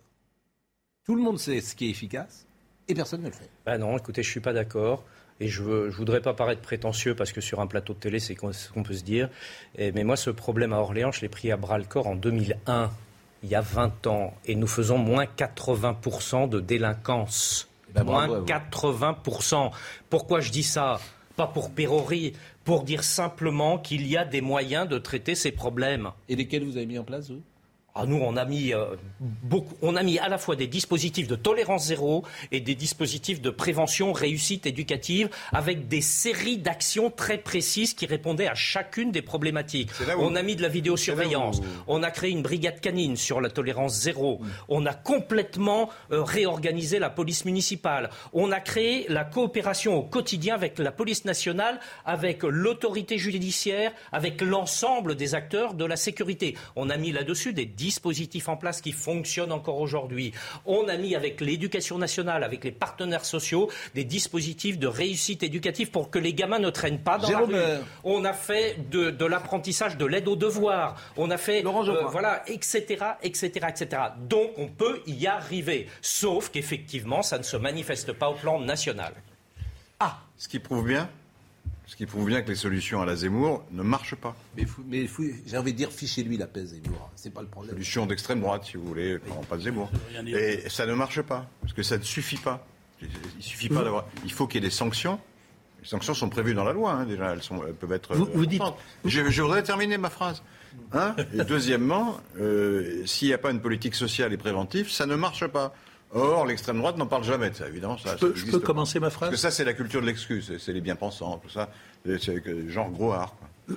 Tout le monde sait ce qui est efficace et personne ne le fait. Bah non, écoutez, je suis pas d'accord. et je ne voudrais pas paraître prétentieux parce que sur un plateau de télé, c'est ce qu'on peut se dire. mais moi, ce problème à Orléans, je l'ai pris à bras le corps en 2001, il y a 20 ans, et nous faisons moins 80% de délinquance. Eh ben, moins 80%. Pourquoi je dis ça? Pas pour pérorer, pour dire simplement qu'il y a des moyens de traiter ces problèmes. Et lesquels vous avez mis en place, vous? Ah, nous, on a mis euh, beaucoup, on a mis à la fois des dispositifs de tolérance zéro et des dispositifs de prévention, réussite éducative, avec des séries d'actions très précises qui répondaient à chacune des problématiques. On a mis de la vidéosurveillance, on a créé une brigade canine sur la tolérance zéro, on a complètement euh, réorganisé la police municipale, on a créé la coopération au quotidien avec la police nationale, avec l'autorité judiciaire, avec l'ensemble des acteurs de la sécurité. On a mis là-dessus des dispositifs en place qui fonctionnent encore aujourd'hui. On a mis avec l'éducation nationale, avec les partenaires sociaux, des dispositifs de réussite éducative pour que les gamins ne traînent pas dans la rue. Euh, on a fait de, l'apprentissage de l'aide aux devoirs. On a fait, euh, voilà, etc., etc., etc. Donc on peut y arriver, sauf qu'effectivement, ça ne se manifeste pas au plan national. Ah, ce qui prouve bien ce qui prouve bien que les solutions à la Zemmour ne marchent pas. Mais, mais j'ai envie de dire, fichez-lui la paix, Zemmour. C'est pas le problème. Solution d'extrême droite, si vous voulez, non, pas de Zemmour. Et ça ne marche pas, parce que ça ne suffit pas. Il suffit pas d'avoir. Il faut qu'il y ait des sanctions. Les sanctions sont prévues dans la loi, hein, déjà. Elles, sont, peuvent être. Vous, dites. Je, voudrais terminer ma phrase. Hein et deuxièmement, euh, s'il n'y a pas une politique sociale et préventive, ça ne marche pas. Or, l'extrême droite n'en parle jamais de ça, évidemment. Ça, je peux, commencer ma phrase Parce que ça, c'est la culture de l'excuse, c'est les bien-pensants, tout ça. C'est genre gros art.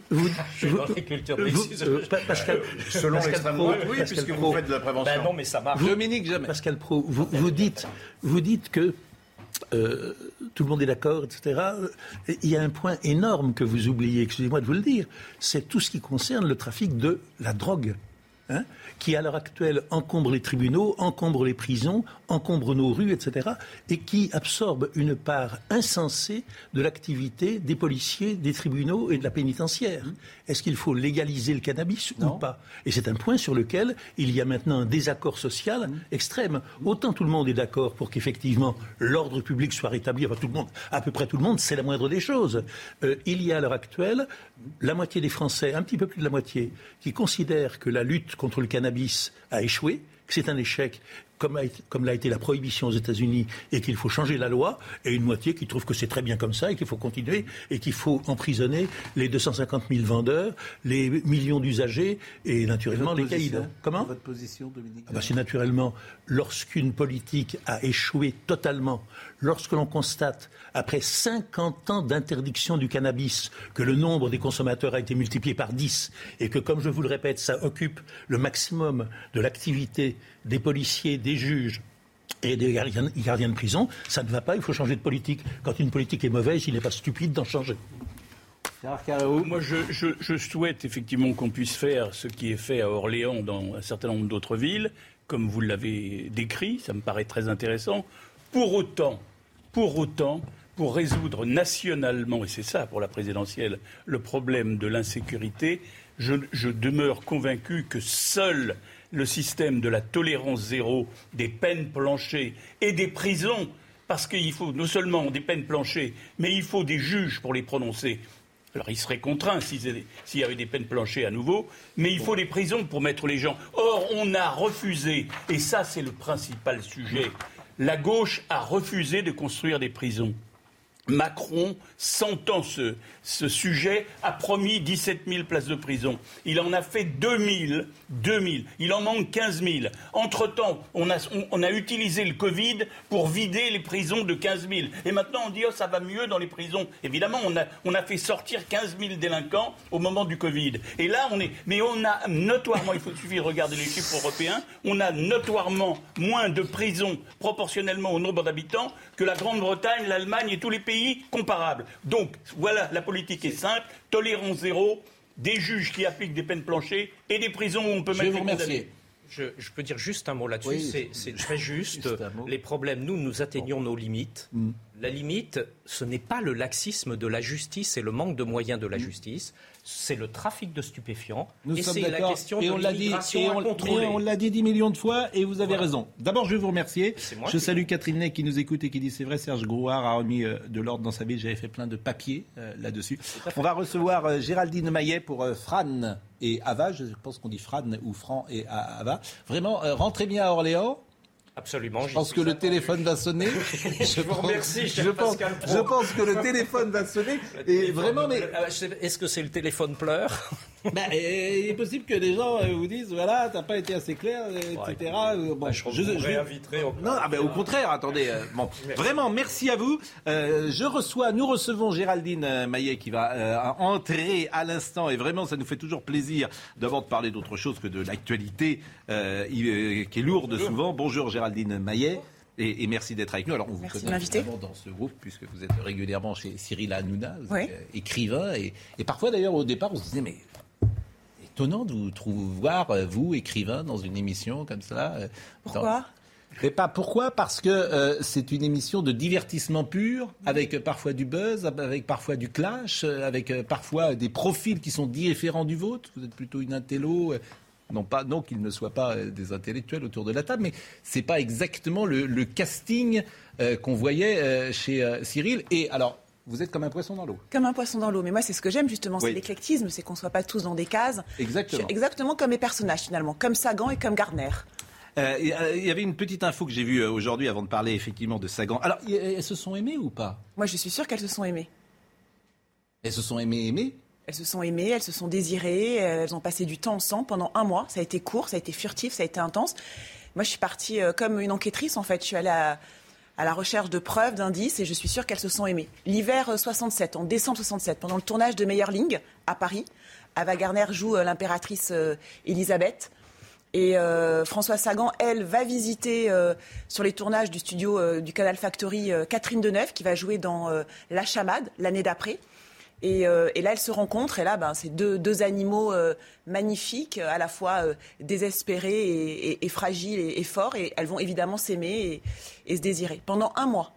Vous, vous, euh, Pascal, selon l'extrême droite, oui, puisque vous faites de la prévention. Ben non, mais ça marche. Dominique, jamais. Pascal Pro, vous, vous, dites, vous dites que euh, tout le monde est d'accord, etc. Il y a un point énorme que vous oubliez, excusez-moi de vous le dire, c'est tout ce qui concerne le trafic de la drogue. Hein qui à l'heure actuelle encombre les tribunaux, encombre les prisons, encombre nos rues, etc., et qui absorbe une part insensée de l'activité des policiers, des tribunaux et de la pénitentiaire. Est-ce qu'il faut légaliser le cannabis ou pas? Et c'est un point sur lequel il y a maintenant un désaccord social extrême. Autant tout le monde est d'accord pour qu'effectivement l'ordre public soit rétabli, enfin tout le monde, à peu près tout le monde, c'est la moindre des choses. Euh, il y a à l'heure actuelle la moitié des Français, un petit peu plus de la moitié, qui considèrent que la lutte contre le cannabis a échoué, que c'est un échec comme, l'a été la prohibition aux États-Unis et qu'il faut changer la loi, et une moitié qui trouve que c'est très bien comme ça et qu'il faut continuer et qu'il faut emprisonner les 250 000 vendeurs, les millions d'usagers et naturellement les caïds. Comment? Votre position, Dominique ah bah, C'est naturellement lorsqu'une politique a échoué totalement, lorsque l'on constate, après 50 ans d'interdiction du cannabis, que le nombre des consommateurs a été multiplié par 10 et que, comme je vous le répète, ça occupe le maximum de l'activité des policiers, des juges et des gardiens, de prison, ça ne va pas, il faut changer de politique. Quand une politique est mauvaise, il n'est pas stupide d'en changer. Moi, je, souhaite effectivement qu'on puisse faire ce qui est fait à Orléans dans un certain nombre d'autres villes, comme vous l'avez décrit, ça me paraît très intéressant. Pour autant, pour autant, pour résoudre nationalement, et c'est ça pour la présidentielle, le problème de l'insécurité, je, demeure convaincu que seul le système de la tolérance zéro, des peines planchées et des prisons, parce qu'il faut non seulement des peines planchées, mais il faut des juges pour les prononcer. Alors ils seraient contraints s'il y avait des peines planchées à nouveau, mais il faut des prisons pour mettre les gens. Or, on a refusé, et ça c'est le principal sujet, la gauche a refusé de construire des prisons. Macron, sentant ce, sujet, a promis 17 000 places de prison. Il en a fait 2 000. 2 000. Il en manque 15 000. Entre-temps, on a, utilisé le Covid pour vider les prisons de 15 000. Et maintenant, on dit, oh, ça va mieux dans les prisons. Évidemment, on a, fait sortir 15 000 délinquants au moment du Covid. Et là, on est... Mais on a notoirement, il faut suffire regarder les chiffres européens, on a notoirement moins de prisons proportionnellement au nombre d'habitants que la Grande-Bretagne, l'Allemagne et tous les pays comparables. Donc, voilà, la politique est simple, tolérance zéro, des juges qui appliquent des peines planchées et des prisons où on peut mettre des condamnés. Je, peux dire juste un mot là-dessus. c'est très juste. Les problèmes, nous, nous atteignons nos limites. Mm. La limite, ce n'est pas le laxisme de la justice et le manque de moyens de la mm. justice. C'est le trafic de stupéfiants Nous et sommes c'est la d'accord. question et de on l'a dit, et on, l'a dit 10 millions de fois et vous avez Voilà. raison. D'abord, je vais vous remercier. Je salue Catherine Ney qui nous écoute et qui dit c'est vrai, Serge Grouard a remis euh, de l'ordre dans sa ville. J'avais fait plein de papiers euh, là-dessus. On va recevoir euh, Géraldine Maillet pour euh, Fran et Ava. Je pense qu'on dit Fran ou Fran et Ava. Vraiment, rentrez bien à Orléans. Absolument. Je pense que le téléphone va sonner. Je vous remercie, cher je pense, je pense que le téléphone va sonner. Et vraiment, mais Euh, Est-ce que c'est le téléphone pleure? Ben, il est possible que les gens euh, vous disent voilà, t'as pas été assez clair, etc. Euh, Bon, je vous réinviterai au- Non, ah ben, au contraire, attendez. euh, bon, vraiment, merci à vous. Euh, je reçois, nous recevons Géraldine euh, Maillet qui va euh, entrer à l'instant, et vraiment, ça nous fait toujours plaisir d'avoir de parler d'autre chose que de l'actualité euh, euh, qui est lourde souvent. Bonjour Géraldine Maillet. Et, et merci d'être avec nous. Alors, on vous Merci connaît dans ce groupe, puisque vous êtes régulièrement chez Cyril Hanouna, vous Oui. êtes, écrivain. Et, et parfois, d'ailleurs, au départ, on se disait, mais étonnant de vous trouver voir, euh, vous, écrivain, dans une émission comme ça. euh, Pourquoi? Dans- mais pas pourquoi? Parce que euh, c'est une émission de divertissement pur, avec euh, parfois du buzz, avec parfois du clash, euh, avec parfois des profils qui sont différents du vôtre. Vous êtes plutôt une intello. non pas non qu'ils ne soient pas des intellectuels autour de la table, mais c'est pas exactement le, le casting qu'on voyait chez Cyril. Et alors, vous êtes comme un poisson dans l'eau. Comme un poisson dans l'eau. Mais moi, c'est ce que j'aime justement, c'est Oui. l'éclectisme, c'est qu'on ne soit pas tous dans des cases. Exactement. Exactement comme mes personnages finalement, comme Sagan et comme Gardner. Euh, Il euh, il y avait une petite info que j'ai vue euh, aujourd'hui avant de parler effectivement de Sagan. Alors, elles se sont aimées ou pas? Moi, je suis sûre qu'elles se sont aimées. Elles se sont aimées, aimées? Elles se sont aimées, elles se sont désirées, elles ont passé du temps ensemble pendant un mois. Ça a été court, ça a été furtif, ça a été intense. Moi, je suis partie comme une enquêtrice en fait. Je suis allée à, à la recherche de preuves, d'indices, et je suis sûre qu'elles se sont aimées. L'hiver euh, 67, en décembre 67, pendant le tournage de Meyerling à Paris, Ava Gardner joue euh, l'impératrice euh, Elisabeth. Et euh, François Sagan, elle, va visiter euh, sur les tournages du studio euh, du Canal Factory euh, Catherine Deneuve, qui va jouer dans euh, La Chamade l'année d'après. Et, euh, et là, elles se rencontrent. Et là, ben, c'est deux, deux animaux euh, magnifiques, à la fois euh, désespérés et, et- et fragiles et, forts. Et elles vont évidemment s'aimer et, se désirer pendant un mois.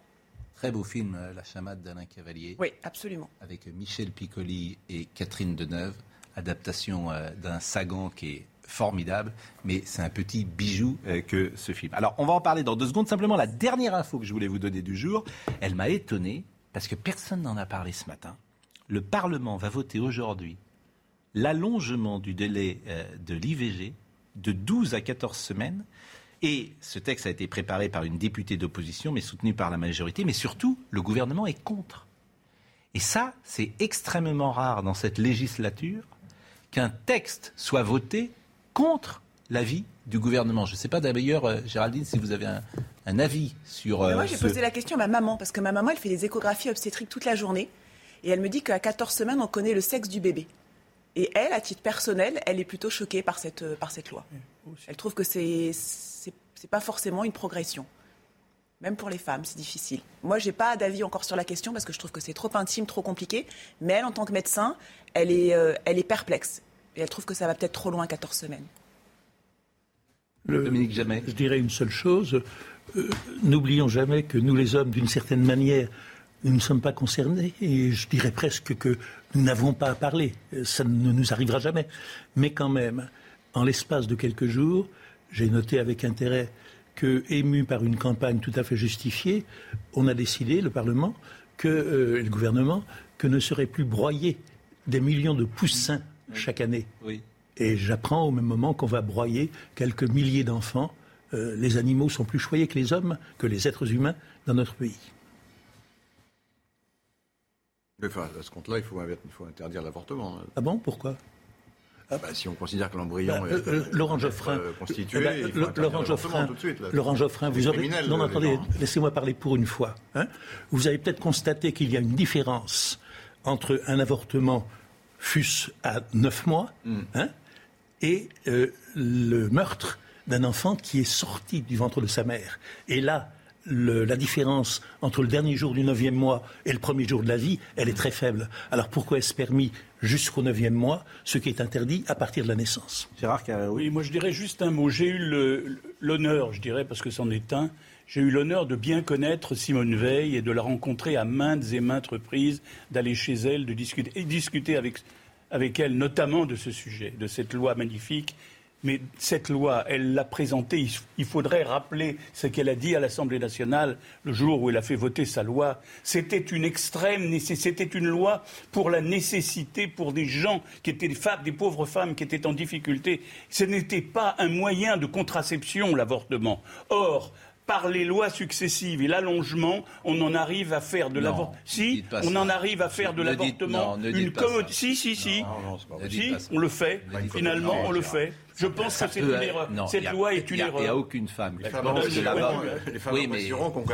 Très beau film, La chamade d'Alain Cavalier. Oui, absolument. Avec Michel Piccoli et Catherine Deneuve. Adaptation d'un Sagan qui est formidable, mais c'est un petit bijou euh, que ce film. Alors, on va en parler dans deux secondes. Simplement, la dernière info que je voulais vous donner du jour, elle m'a étonné parce que personne n'en a parlé ce matin. Le Parlement va voter aujourd'hui l'allongement du délai euh, de l'IVG de 12 à 14 semaines. Et ce texte a été préparé par une députée d'opposition, mais soutenu par la majorité. Mais surtout, le gouvernement est contre. Et ça, c'est extrêmement rare dans cette législature qu'un texte soit voté contre l'avis du gouvernement. Je ne sais pas d'ailleurs, euh, Géraldine, si vous avez un, un avis sur Mais euh, moi, j'ai ce- posé la question à ma maman, parce que ma maman, elle fait des échographies obstétriques toute la journée. Et elle me dit qu'à 14 semaines, on connaît le sexe du bébé. Et elle, à titre personnel, elle est plutôt choquée par cette, euh, par cette loi. Elle trouve que c'est c'est c'est pas forcément une progression. Même pour les femmes, c'est difficile. Moi, j'ai pas d'avis encore sur la question parce que je trouve que c'est trop intime, trop compliqué. Mais elle, en tant que médecin, elle est, euh, elle est perplexe. Et elle trouve que ça va peut-être trop loin, 14 semaines. Dominique Jamais. Je dirais une seule chose. euh, N'oublions jamais que nous, les hommes, d'une certaine manière, nous ne sommes pas concernés. Et je dirais presque que nous n'avons pas à parler. Euh, Ça ne nous arrivera jamais. Mais quand même, en l'espace de quelques jours, j'ai noté avec intérêt que, ému par une campagne tout à fait justifiée, on a décidé, le Parlement, que, euh, le gouvernement, que ne seraient plus broyés des millions de poussins chaque année. Oui. Et j'apprends au même moment qu'on va broyer quelques milliers d'enfants. Euh, les animaux sont plus choyés que les hommes, que les êtres humains dans notre pays. Enfin, à ce compte-là, il faut, il faut interdire l'avortement. Ah bon? Pourquoi? Bah, si on considère que l'embryon Bah, est, euh, euh, Laurent Geoffrin, euh, constitué, il faut Le- interdire Laurent Geoffrin, tout de suite. là. Laurent Geoffrin, vous aurez. non, attendez, laissez-moi parler pour une fois. hein. Vous avez peut-être constaté qu'il y a une différence entre un avortement, fût-ce à 9 mois, Hmm. hein, et euh, le meurtre d'un enfant qui est sorti du ventre de sa mère. Et là, le- la différence entre le dernier jour du neuvième mois et le premier jour de la vie, elle est très faible. Alors pourquoi est-ce permis jusqu'au neuvième mois, ce qui est interdit à partir de la naissance? Gérard Oui, moi je dirais juste un mot. J'ai eu l'honneur, je dirais, parce que c'en est un, j'ai eu l'honneur de bien connaître Simone Veil et de la rencontrer à maintes et maintes reprises, d'aller chez elle, de discuter, et discuter avec, avec elle, notamment de ce sujet, de cette loi magnifique mais cette loi, elle l'a présentée. Il faudrait rappeler ce qu'elle a dit à l'Assemblée nationale le jour où elle a fait voter sa loi. C'était une extrême, c'était une loi pour la nécessité pour des gens qui étaient des femmes, des pauvres femmes qui étaient en difficulté. Ce n'était pas un moyen de contraception, l'avortement. Or, par les lois successives et l'allongement, on en arrive à faire de l'avortement. Si, on en arrive à faire de l'avortement une commode. Si, si, si. si, on le fait. Finalement, on le fait. Je pense que c'est une erreur. Cette loi est une erreur. Il n'y a aucune femme. Les femmes qu'on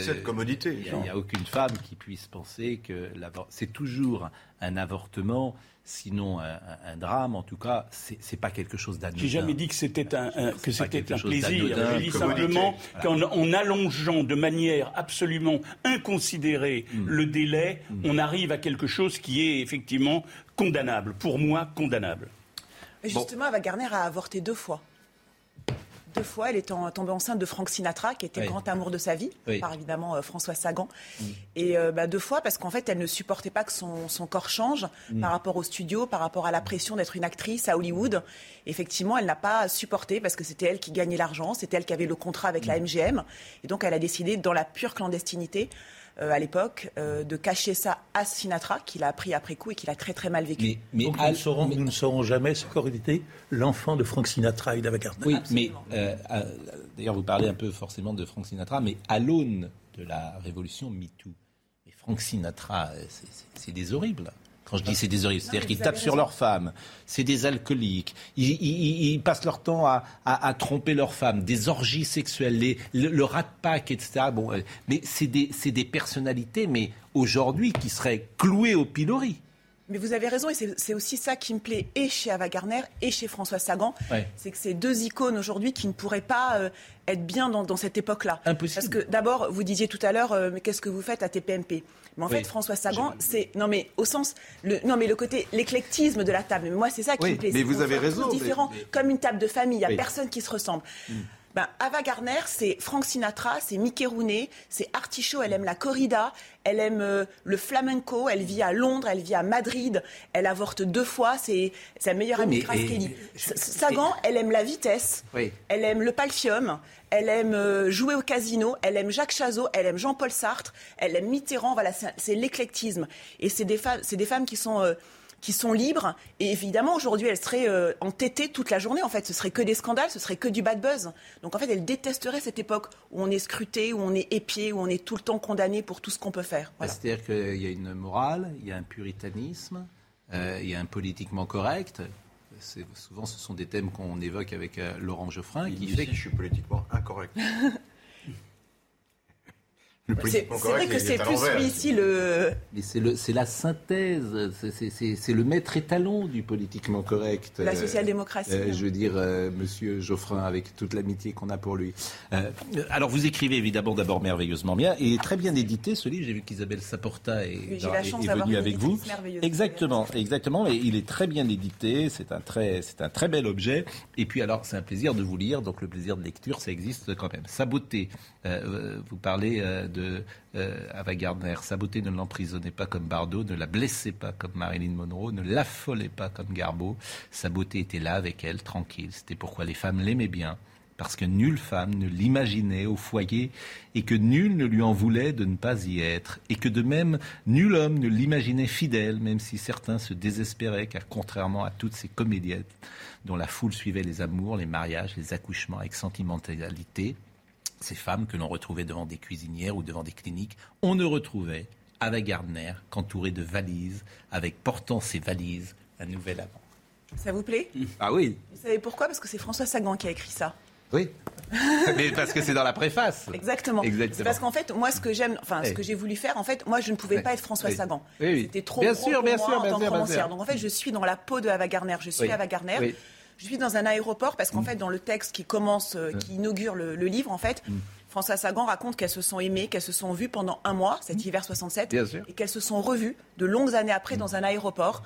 cette commodité. Il n'y a aucune femme qui puisse penser que c'est toujours un avortement sinon un, drame. En tout cas, c'est pas quelque chose d'anodin. J'ai jamais dit que c'était un, que c'était un plaisir. Je dis simplement qu'en allongeant de manière absolument inconsidérée hmm. le délai, hmm. on arrive à quelque chose qui est effectivement condamnable. Pour moi, condamnable. Justement, Ava Garner a avorté deux fois deux fois. Elle est tombée enceinte de Frank Sinatra, qui était le grand amour de sa vie, par évidemment euh, François Sagan. Mm. Et euh, bah, deux fois parce qu'en fait, elle ne supportait pas que son, corps change mm. par rapport au studio, par rapport à la pression d'être une actrice à Hollywood. Effectivement, elle n'a pas supporté parce que c'était elle qui gagnait l'argent, c'était elle qui avait le contrat avec la MGM. Et donc, elle a décidé, dans la pure clandestinité, à l'époque, euh, de cacher ça à Sinatra, qu'il a appris après coup et qu'il a très très mal vécu. Mais, nous, ne saurons, nous, ne saurons, jamais ce qu'aurait été l'enfant de Frank Sinatra et d'Ava Gardner. Oui, mais euh, d'ailleurs vous parlez un peu forcément de Frank Sinatra, mais à l'aune de la révolution MeToo, Frank Sinatra, c'est des horribles. Quand je dis c'est des horribles, c'est-à-dire qu'ils tapent sur leurs femmes, c'est des alcooliques, ils, passent leur temps à, tromper leurs femmes, des orgies sexuelles, le, rat pack, etc. Bon, euh, mais c'est des, des personnalités, mais aujourd'hui, qui seraient clouées au pilori. Mais vous avez raison, et c'est aussi ça qui me plaît, et chez Ava Garner, et chez François Sagan. C'est que ces deux icônes aujourd'hui qui ne pourraient pas euh, être bien dans, cette époque-là. Impossible. Parce que d'abord, vous disiez tout à l'heure, euh, mais qu'est-ce que vous faites à TPMP Mais en fait, François Sagan, c'est. Non, mais au sens. Le, non, mais le côté. L'éclectisme de la table. Mais moi, c'est ça qui me plaît. Mais vous avez raison. différent, comme une table de famille. Il n'y a personne qui se ressemble. Hmm. Ben, Ava Garner, c'est Frank Sinatra, c'est Mickey Rooney, c'est Artichaut, elle aime la corrida, elle aime euh, le flamenco, elle vit à Londres, elle vit à Madrid, elle avorte deux fois, c'est sa meilleure amie Grace Kelly. Sagan, elle aime la vitesse, elle aime le palfium, elle aime euh, jouer au casino, elle aime Jacques Chazot, elle aime Jean-Paul Sartre, elle aime Mitterrand, voilà, c'est l'éclectisme. Et c'est des, des femmes qui sont... Euh, qui sont libres. Et évidemment, aujourd'hui, elle serait euh, entêtée toute la journée. En fait, ce serait que des scandales, ce serait que du bad buzz. Donc, en fait, elle détesterait cette époque où on est scruté, où on est épié, où on est tout le temps condamné pour tout ce qu'on peut faire. C'est-à-dire qu'il y a une morale, il y a un puritanisme, euh, il y a un politiquement correct. Souvent, ce sont des thèmes qu'on évoque avec euh, Laurent Geoffrin. qui fait que je suis politiquement incorrect. C'est vrai que c'est plus lui ici le. Mais c'est la synthèse, c'est le maître étalon du politiquement correct. La social-démocratie. Euh, je veux dire, euh, Monsieur Geoffrin, avec toute l'amitié qu'on a pour lui. Euh, alors vous écrivez évidemment d'abord merveilleusement bien et très bien édité ce livre. J'ai vu qu'Isabelle Saporta est, oui, est, venue avec vous. Exactement, exactement. Et il est très bien édité. C'est un très, c'est un très bel objet. Et puis alors, c'est un plaisir de vous lire. Donc le plaisir de lecture, ça existe quand même. Sa beauté. vous parlez de euh, Ava. Sa beauté ne l'emprisonnait pas comme Bardot, ne la blessait pas comme Marilyn Monroe, ne l'affolait pas comme Garbeau. Sa beauté était là avec elle, tranquille. C'était pourquoi les femmes l'aimaient bien parce que nulle femme ne l'imaginait au foyer et que nul ne lui en voulait de ne pas y être, et que de même nul homme ne l'imaginait fidèle, même si certains se désespéraient, car contrairement à toutes ces comédiettes dont la foule suivait les amours, les mariages, les accouchements avec sentimentalité, ces femmes que l'on retrouvait devant des cuisinières ou devant des cliniques, on ne retrouvait avec Gardner qu'entouré de valises, avec portant ces valises un nouvel amant. Ça vous plaît? Ah oui. Vous savez pourquoi? Parce que c'est François Sagan qui a écrit ça. Oui. Mais parce que c'est dans la préface. Exactement. Exactement. Parce qu'en fait, moi, ce que j'aime, enfin, ce que j'ai voulu faire, en fait, moi, je ne pouvais pas être François Sagan. Oui, C'était trop bien sûr, pour bien moi sûr, en bien tant que romancière. Donc, en fait, je suis dans la peau de Ava Gardner. Je suis Ava Gardner. Je suis dans un aéroport parce qu'en mm. fait, dans le texte qui commence, euh, qui inaugure le, livre, en fait, mm. François Sagan raconte qu'elles se sont aimées, qu'elles se sont vues pendant un mois, cet mmh. hiver 67, et qu'elles se sont revues de longues années après dans un aéroport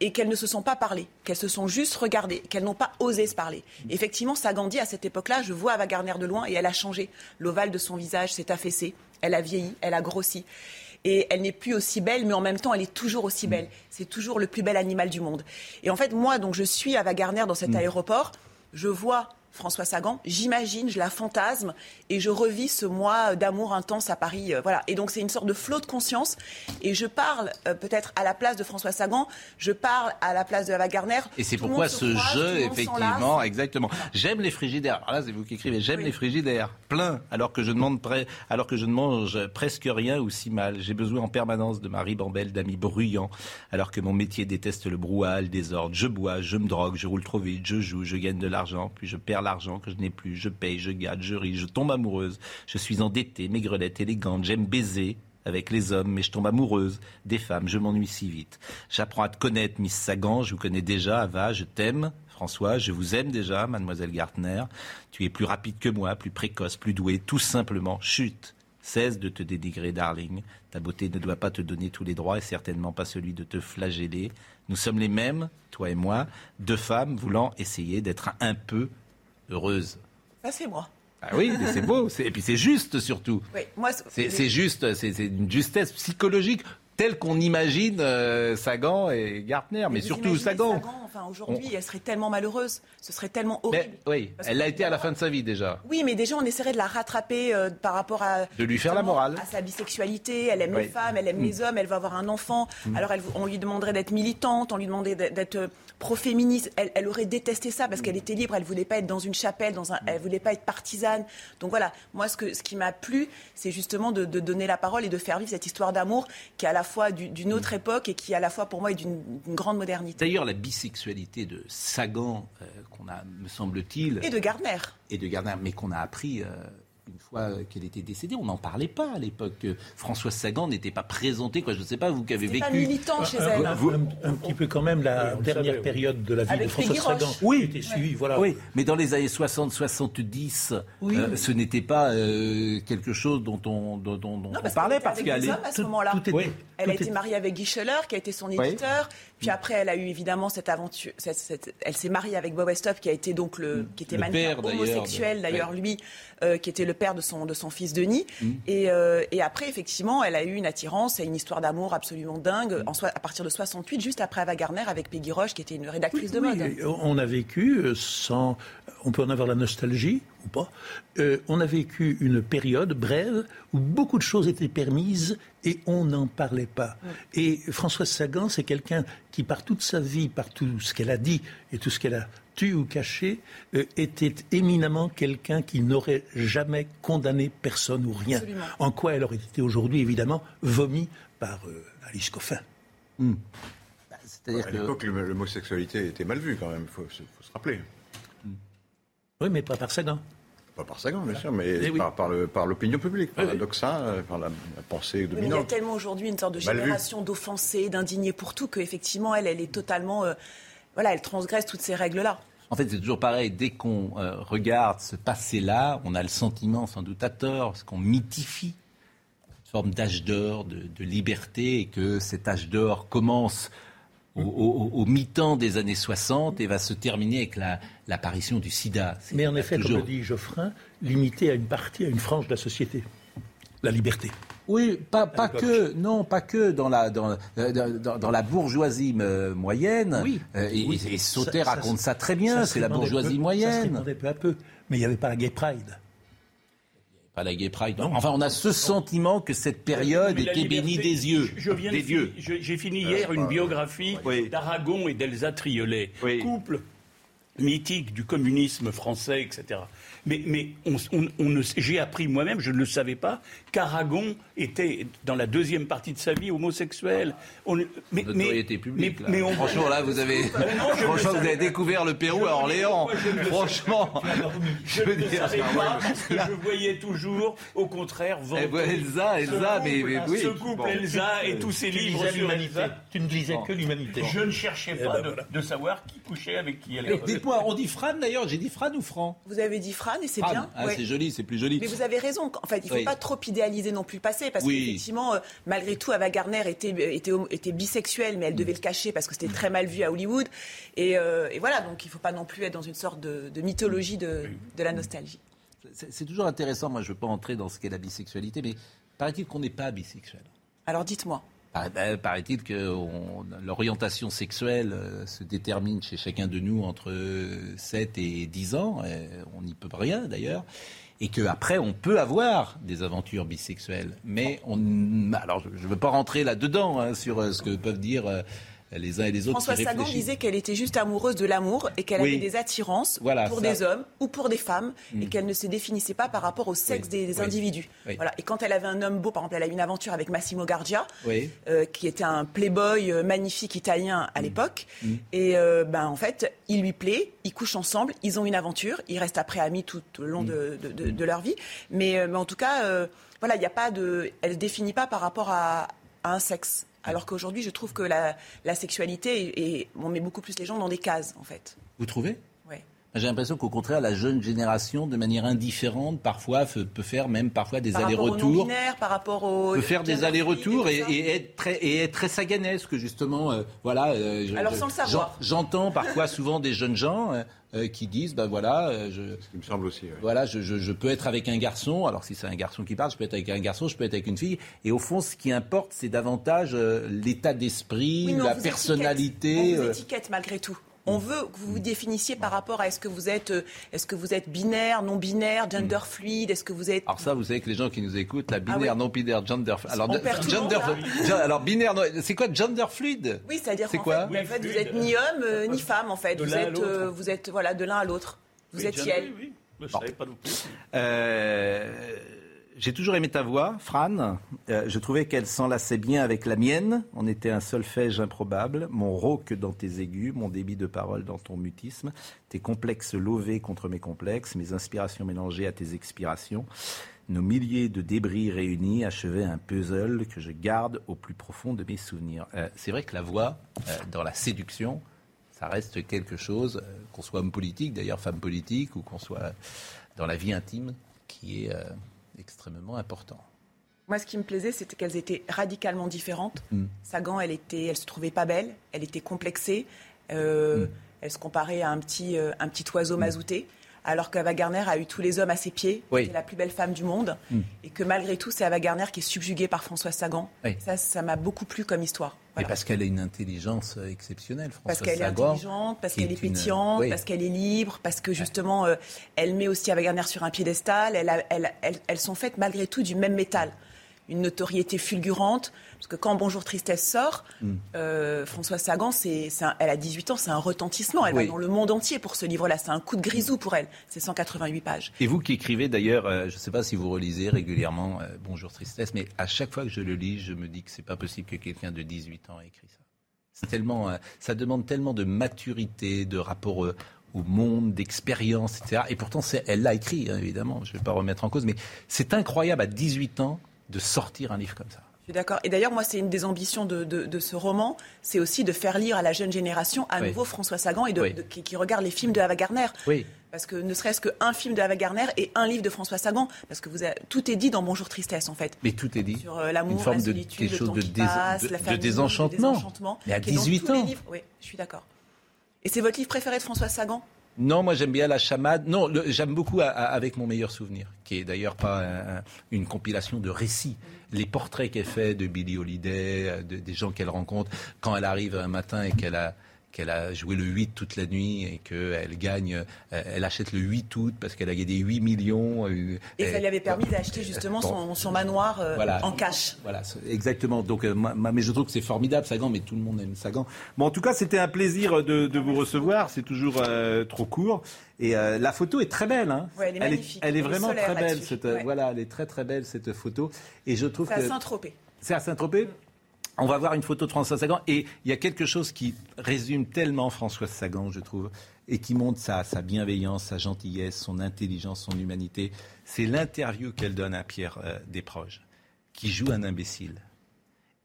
et qu'elles ne se sont pas parlé, qu'elles se sont juste regardées, qu'elles n'ont pas osé se parler. Effectivement, Sagan dit à cette époque-là, je vois Ava Gardner de loin et elle a changé. L'ovale de son visage s'est affaissé, elle a vieilli, elle a grossi. Et elle n'est plus aussi belle, mais en même temps, elle est toujours aussi belle. C'est toujours le plus bel animal du monde. Et en fait, moi, donc, je suis à Wagner dans cet aéroport. Je vois François Sagan, j'imagine, je la fantasme et je revis ce mois d'amour intense à Paris. euh, voilà. Et donc c'est une sorte de flot de conscience. Et je parle euh, peut-être à la place de François Sagan, je parle à la place de Ava Gardner. Et c'est pourquoi ce croise, jeu, effectivement, exactement. J'aime les frigidaires. Alors là, c'est vous qui écrivez. J'aime les frigidaires, plein, alors que je demande près, alors que je ne mange presque rien ou si mal. J'ai besoin en permanence de ma ribambelle d'amis bruyants, alors que mon métier déteste le brouhaha, le désordre. Je bois, je me drogue, je roule trop vite, je joue, je gagne de l'argent, puis je perds l'argent que je n'ai plus. Je paye, je gâte, je ris, je tombe amoureuse. Je suis endettée, maigrelette, élégante. J'aime baiser avec les hommes, mais je tombe amoureuse des femmes. Je m'ennuie si vite. J'apprends à te connaître, Miss Sagan. Je vous connais déjà, Ava. Je t'aime. François, je vous aime déjà, mademoiselle Gartner. Tu es plus rapide que moi, plus précoce, plus douée, tout simplement. Chut Cesse de te dénigrer, darling. Ta beauté ne doit pas te donner tous les droits et certainement pas celui de te flageller. Nous sommes les mêmes, toi et moi, deux femmes voulant essayer d'être un peu heureuses. Ça, c'est moi. Ah oui, mais c'est beau. Et puis c'est juste surtout. Oui, moi, C'est juste, c'est une justesse psychologique telle qu'on imagine euh, Sagan et Gartner, mais, surtout Sagan. enfin, aujourd'hui, elle serait tellement malheureuse. Ce serait tellement horrible. Oui, Parce elle l'a été à la fin de sa vie déjà. Oui, mais déjà, on essaierait de la rattraper euh, par rapport à. De lui faire la morale. À sa bisexualité. Elle aime Oui. les femmes, elle aime Mm. les hommes, elle va avoir un enfant. Mm. Alors, elle- on lui demanderait d'être militante, on lui demandait d'être- d'être euh, pro-féministe. Elle, elle aurait détesté ça parce qu'elle était libre. Elle voulait pas être dans une chapelle, dans un, elle voulait pas être partisane. Donc voilà, moi, ce, que, ce qui m'a plu, c'est justement de, de donner la parole et de faire vivre cette histoire d'amour qui est à la fois du- d'une autre époque et qui, à la fois, pour moi, est d'une d'une grande modernité. D'ailleurs, la bisexualité de Sagan, euh, qu'on a, me semble-t-il, Et de Gardner. et de Gardner, mais qu'on a appris euh, une fois qu'elle était décédée, on n'en parlait pas à l'époque. que François Sagan n'était pas présenté, quoi. Je ne sais pas, vous qui avez vécu. pas militant chez Un- elle. un, un- un petit peu quand même la dernière savait, oui. période de la vie Avec de François Peggy Sagan. Oui, était suivi, voilà. Oui, mais dans les années 60-70, Oui. euh, ce n'était pas euh, quelque chose dont on, dont, dont- dont Non, on parce parlait. Parce qu'elle est- à ce moment-là. Elle a été était- mariée avec Guy Scheller, qui a été son Oui. éditeur. Puis après, elle a eu évidemment cette aventure. cette- cette- elle s'est mariée avec Bob Westhoff, qui a été donc le, qui était Le père, homosexuel d'ailleurs, oui. lui, euh, qui était le père de son de son fils Denis. Mm. Et, euh, et après, effectivement, elle a eu une attirance et une histoire d'amour absolument dingue. Mm. En soi, à partir de 68, juste après Ava Gardner, avec Peggy Roche, qui était une rédactrice de Oui, mode. et on a vécu euh, sans. On peut en avoir la nostalgie ou pas. euh, on a vécu une période brève où beaucoup de choses étaient permises et on n'en parlait pas. Et Françoise Sagan, c'est quelqu'un qui, par toute sa vie, par tout ce qu'elle a dit et tout ce qu'elle a tué ou caché, euh, était éminemment quelqu'un qui n'aurait jamais condamné personne ou rien. Absolument. En quoi elle aurait été aujourd'hui, évidemment, vomie par euh, Alice Coffin. C'est-à-dire à que- l'époque, l'hom- l'homosexualité était mal vue quand même, il faut se rappeler. Oui, mais pas par Sagan. Pas par Sagan, bien sûr, mais Eh oui. par, par le- par l'opinion publique, par Oui, la oui. doxa, euh, par la, la pensée Oui, mais il y a dominante. tellement aujourd'hui une sorte de génération d'offensés, d'indignés pour tout, qu'effectivement, elle, elle est totalement. euh, voilà, elle transgresse toutes ces règles-là. En fait, c'est toujours pareil. Dès qu'on euh, regarde ce passé-là, on a le sentiment, sans doute à tort, parce qu'on mythifie une forme d'âge d'or, de, de liberté, et que cet âge d'or commence au, au- au mi-temps des années 60 et va se terminer avec la- l'apparition du sida. Mais en effet, comme toujours- le dit Geoffrin, limité à une partie, à une frange de la société. La liberté. Oui, pas, que, non, pas que dans la, dans, dans, dans la bourgeoisie moyenne. Oui. Euh, et, Oui. et Sauter Ça- raconte ça très bien, c'est la bourgeoisie peu- Ça se moyenne. répandait peu à peu. Mais il n'y avait pas la Gay Pride. Pas la Gay Pride. Enfin, on a ce sentiment que cette période Mais était bénie des yeux. Je viens de des dieux. J'ai fini Euh, hier une pas- biographie Oui. d'Aragon et d'Elsa Triolet, couple mythique du communisme français, etc. Mais, mais on, on- on ne- j'ai appris moi-même, je ne le savais pas, qu'Aragon était dans la deuxième partie de sa vie homosexuel. On, mais, Notoriété publique. mais- là. mais on- Franchement, là, vous avez, non, franchement, le vous avez découvert le Pérou à Orléans. Franchement, Je ne le savais pas parce que je voyais toujours, au contraire, vanter Eh Elsa, Elsa, ce mais- couple, mais oui. ce couple Bon. Elsa et tous ses Tu livres sur l'humanité. Tu ne lisais que l'humanité. Je ne cherchais Eh pas ben de, voilà. de savoir qui couchait avec qui. Dites-moi, on dit Fran d'ailleurs, j'ai dit Fran ou Fran? Vous avez dit Fran? Et c'est Fran. bien. Ah, ouais. c'est joli, c'est plus joli. Mais vous avez raison. En fait, il ne faut Oui. pas trop idéaliser non plus le passé, parce Oui. qu'effectivement, euh, malgré tout, Ava Gardner était, était, homo- était bisexuelle, mais elle devait le cacher parce que c'était très mal vu à Hollywood. Et, euh, et voilà, donc il ne faut pas non plus être dans une sorte de, de mythologie de, de la nostalgie. C'est c'est toujours intéressant, moi je ne veux pas entrer dans ce qu'est la bisexualité, mais paraît-il qu'on n'est pas bisexuel? Alors dites-moi. Bah, Paraît-il que on- l'orientation sexuelle euh, se détermine chez chacun de nous entre 7 et 10 ans. euh, on n'y peut rien d'ailleurs. Et qu'après, on peut avoir des aventures bisexuelles. Mais on. Alors, je ne veux pas rentrer là-dedans hein, sur euh, ce que peuvent dire euh, les uns et les autres. François Sagan disait qu'elle était juste amoureuse de l'amour et qu'elle Oui. avait des attirances Voilà, pour ça. des hommes ou pour des femmes et Mm. qu'elle ne se définissait pas par rapport au sexe Oui, des, des oui, individus. Voilà. Et quand elle avait un homme beau, par exemple, elle a eu une aventure avec Massimo Gardia, euh, qui était un playboy euh, magnifique italien à l'époque. Mm. Et euh, ben, en fait, il lui plaît, ils couchent ensemble, ils ont une aventure, ils restent après amis tout au long de, de- de- de leur vie. Mais, mais en tout cas, euh, voilà, il n'y a pas de. Elle ne définit pas par rapport à, à un sexe. Alors qu'aujourd'hui, je trouve que la, la sexualité, est- est- on met beaucoup plus les gens dans des cases, en fait. Vous trouvez? J'ai l'impression qu'au contraire, la jeune génération, de manière indifférente, parfois peut faire même parfois des Par rapport aux allers-retours. par rapport aux. peut faire des allers-retours et, être très et être très saganesque justement euh, voilà euh, je- Alors, je- sans le savoir. j'en- j'entends parfois souvent des jeunes gens euh, euh, qui disent ben voilà euh, je me semble aussi. ouais. voilà je, je- je peux être avec un garçon alors si c'est un garçon qui parle je peux être avec un garçon je peux être avec une fille et au fond ce qui importe c'est davantage euh, l'état d'esprit Oui, la vous personnalité étiquette. On vous étiquette malgré tout. On veut que vous vous définissiez par rapport à est-ce que vous êtes, euh, est-ce que vous êtes binaire, non binaire, gender fluide, est-ce que vous êtes alors ça, vous savez que les gens qui nous écoutent, la binaire, Ah ouais. non binaire, gender. Alors, On perd tout le gender, monde, gen- alors binaire, non, c'est quoi gender fluide? Oui, c'est-à-dire C'est quoi? fait, en fait, vous êtes ni homme euh, ni femme en fait. De Vous êtes, euh, vous êtes voilà de l'un à l'autre. Vous Oui, êtes John, Yel. oui, oui. Je ne savais pas non plus. Euh, J'ai toujours aimé ta voix, Fran. Euh, je trouvais qu'elle s'enlaçait bien avec la mienne. On était un solfège improbable. Mon rauque dans tes aigus, mon débit de parole dans ton mutisme, tes complexes lovés contre mes complexes, mes inspirations mélangées à tes expirations. Nos milliers de débris réunis achevaient un puzzle que je garde au plus profond de mes souvenirs. Euh, C'est vrai que la voix, euh, dans la séduction, ça reste quelque chose, qu'on soit homme politique, d'ailleurs femme politique, ou qu'on soit dans la vie intime, qui est extrêmement important. Moi, ce qui me plaisait, c'était qu'elles étaient radicalement différentes. Mm. Sagan, elle était, elle se trouvait pas belle, elle était complexée, euh, Mm. elle se comparait à un petit, euh, un petit oiseau mazouté. Alors qu'Ava Gardner a eu tous les hommes à ses pieds, Oui. la plus belle femme du monde, Mm. et que malgré tout, c'est Ava Gardner qui est subjuguée par François Sagan. Oui. Ça, ça m'a beaucoup plu comme histoire. Et parce qu'elle a une intelligence euh, exceptionnelle, François Parce qu'elle est intelligente, parce qu'elle est est une- pétillante, oui. parce qu'elle est libre, parce que justement, euh, elle met aussi Ava Gardner sur un piédestal. Elle a- elle- elle- elles sont faites malgré tout du même métal. Une notoriété fulgurante, parce que quand Bonjour Tristesse sort, Mm. euh, François Sagan, c'est, c'est un- elle a 18 ans, c'est un retentissement. Elle Oui. va dans le monde entier pour ce livre-là. C'est un coup de grisou pour elle. C'est 188 pages. Et vous qui écrivez d'ailleurs, euh, je ne sais pas si vous relisez régulièrement euh, Bonjour Tristesse, mais à chaque fois que je le lis, je me dis que c'est pas possible que quelqu'un de 18 ans ait écrit ça. C'est tellement, euh, ça demande tellement de maturité, de rapport au monde, d'expérience, etc. Et pourtant, c'est- elle l'a écrit, hein, évidemment. Je ne vais pas remettre en cause, mais c'est incroyable à 18 ans de sortir un livre comme ça. Je suis d'accord. Et d'ailleurs, moi, c'est une des ambitions de, de- de ce roman, c'est aussi de faire lire à la jeune génération à Oui. nouveau François Sagan et de, Oui. de- qui, qui regarde les films de Ava Gardner. Oui. Parce que ne serait-ce qu'un film de Ava Gardner et un livre de François Sagan, parce que vous avez- tout est dit dans Bonjour Tristesse, en fait. Mais tout est dit. Sur euh, l'amour, Une forme la de solitude, quelque le chose temps de, qui dés- passe, de- la de famille, désenchantement. désenchantement, Mais à qui est dans 18 tous les ans. Oui, je suis d'accord. Et c'est votre livre préféré de François Sagan? Non, moi j'aime bien la chamade. Non, j'aime beaucoup avec mon meilleur souvenir, qui est d'ailleurs pas un- une compilation de récits. Les portraits qu'elle fait de Billie Holiday, euh, de- des gens qu'elle rencontre, quand elle arrive un matin et qu'elle a qu'elle a joué le 8 toute la nuit et qu'elle gagne, euh, elle achète le 8 août parce qu'elle a gagné 8 millions. euh, Et euh, ça lui avait permis d'acheter justement son, son manoir euh, Voilà. en cash. Voilà, exactement. Donc, euh, mais je trouve que c'est formidable, Sagan, mais tout le monde aime Sagan. Bon, en tout cas, c'était un plaisir de, de vous recevoir. C'est toujours euh, trop court. Et euh, la photo est très belle. Hein. Ouais, elle est magnifique. Elle est, Elle est vraiment très belle. Cette, euh, Ouais. Voilà, elle est très très belle cette photo. Et je trouve C'est que à Saint-Tropez. c'est à Saint-Tropez? On va voir une photo de François Sagan et il y a quelque chose qui résume tellement François Sagan, je trouve, et qui montre sa, sa bienveillance, sa gentillesse, son intelligence, son humanité. C'est l'interview qu'elle donne à Pierre euh, Desproges, qui joue un imbécile.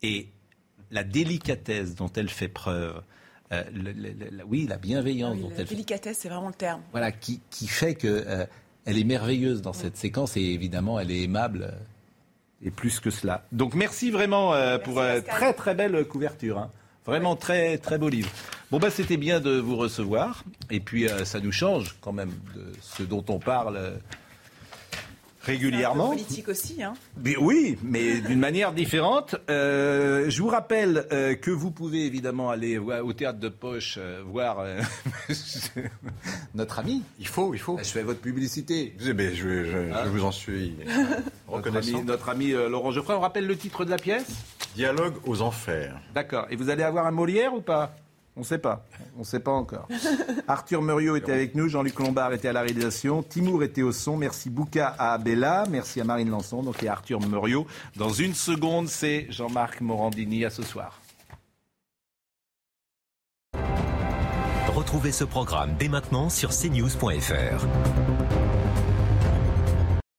Et la délicatesse dont elle fait preuve, euh, le- le- le- oui, la bienveillance dont La elle fait délicatesse, c'est vraiment le terme. voilà, qui, qui fait que euh, elle est merveilleuse dans cette séquence et évidemment elle est aimable euh, et plus que cela. Donc merci vraiment euh, pour euh, très très belle couverture. hein. Vraiment très très beau livre. Bon bah c'était bien de vous recevoir et puis euh, ça nous change quand même de ce dont on parle. Régulièrement. Politique aussi, hein. Mais oui, mais d'une manière différente. Euh, je vous rappelle euh, que vous pouvez évidemment aller au théâtre de Poche euh, voir euh, notre ami. Il faut, il faut. Je fais votre publicité. Je, je- je vous en suis Notre ami, reconnaissant. notre ami, euh, Laurent Geoffroy, on rappelle le titre de la pièce? Dialogue aux enfers. D'accord. Et vous allez avoir un Molière ou pas? On ne sait pas. On ne sait pas encore. Arthur Muriot était avec nous, Jean-Luc Lombard était à la réalisation, Timour était au son, merci Bouka à Abella, merci à Marine Lançon, donc et Arthur Muriot. Dans une seconde, c'est Jean-Marc Morandini. À ce soir. Retrouvez ce programme dès maintenant sur cnews.fr.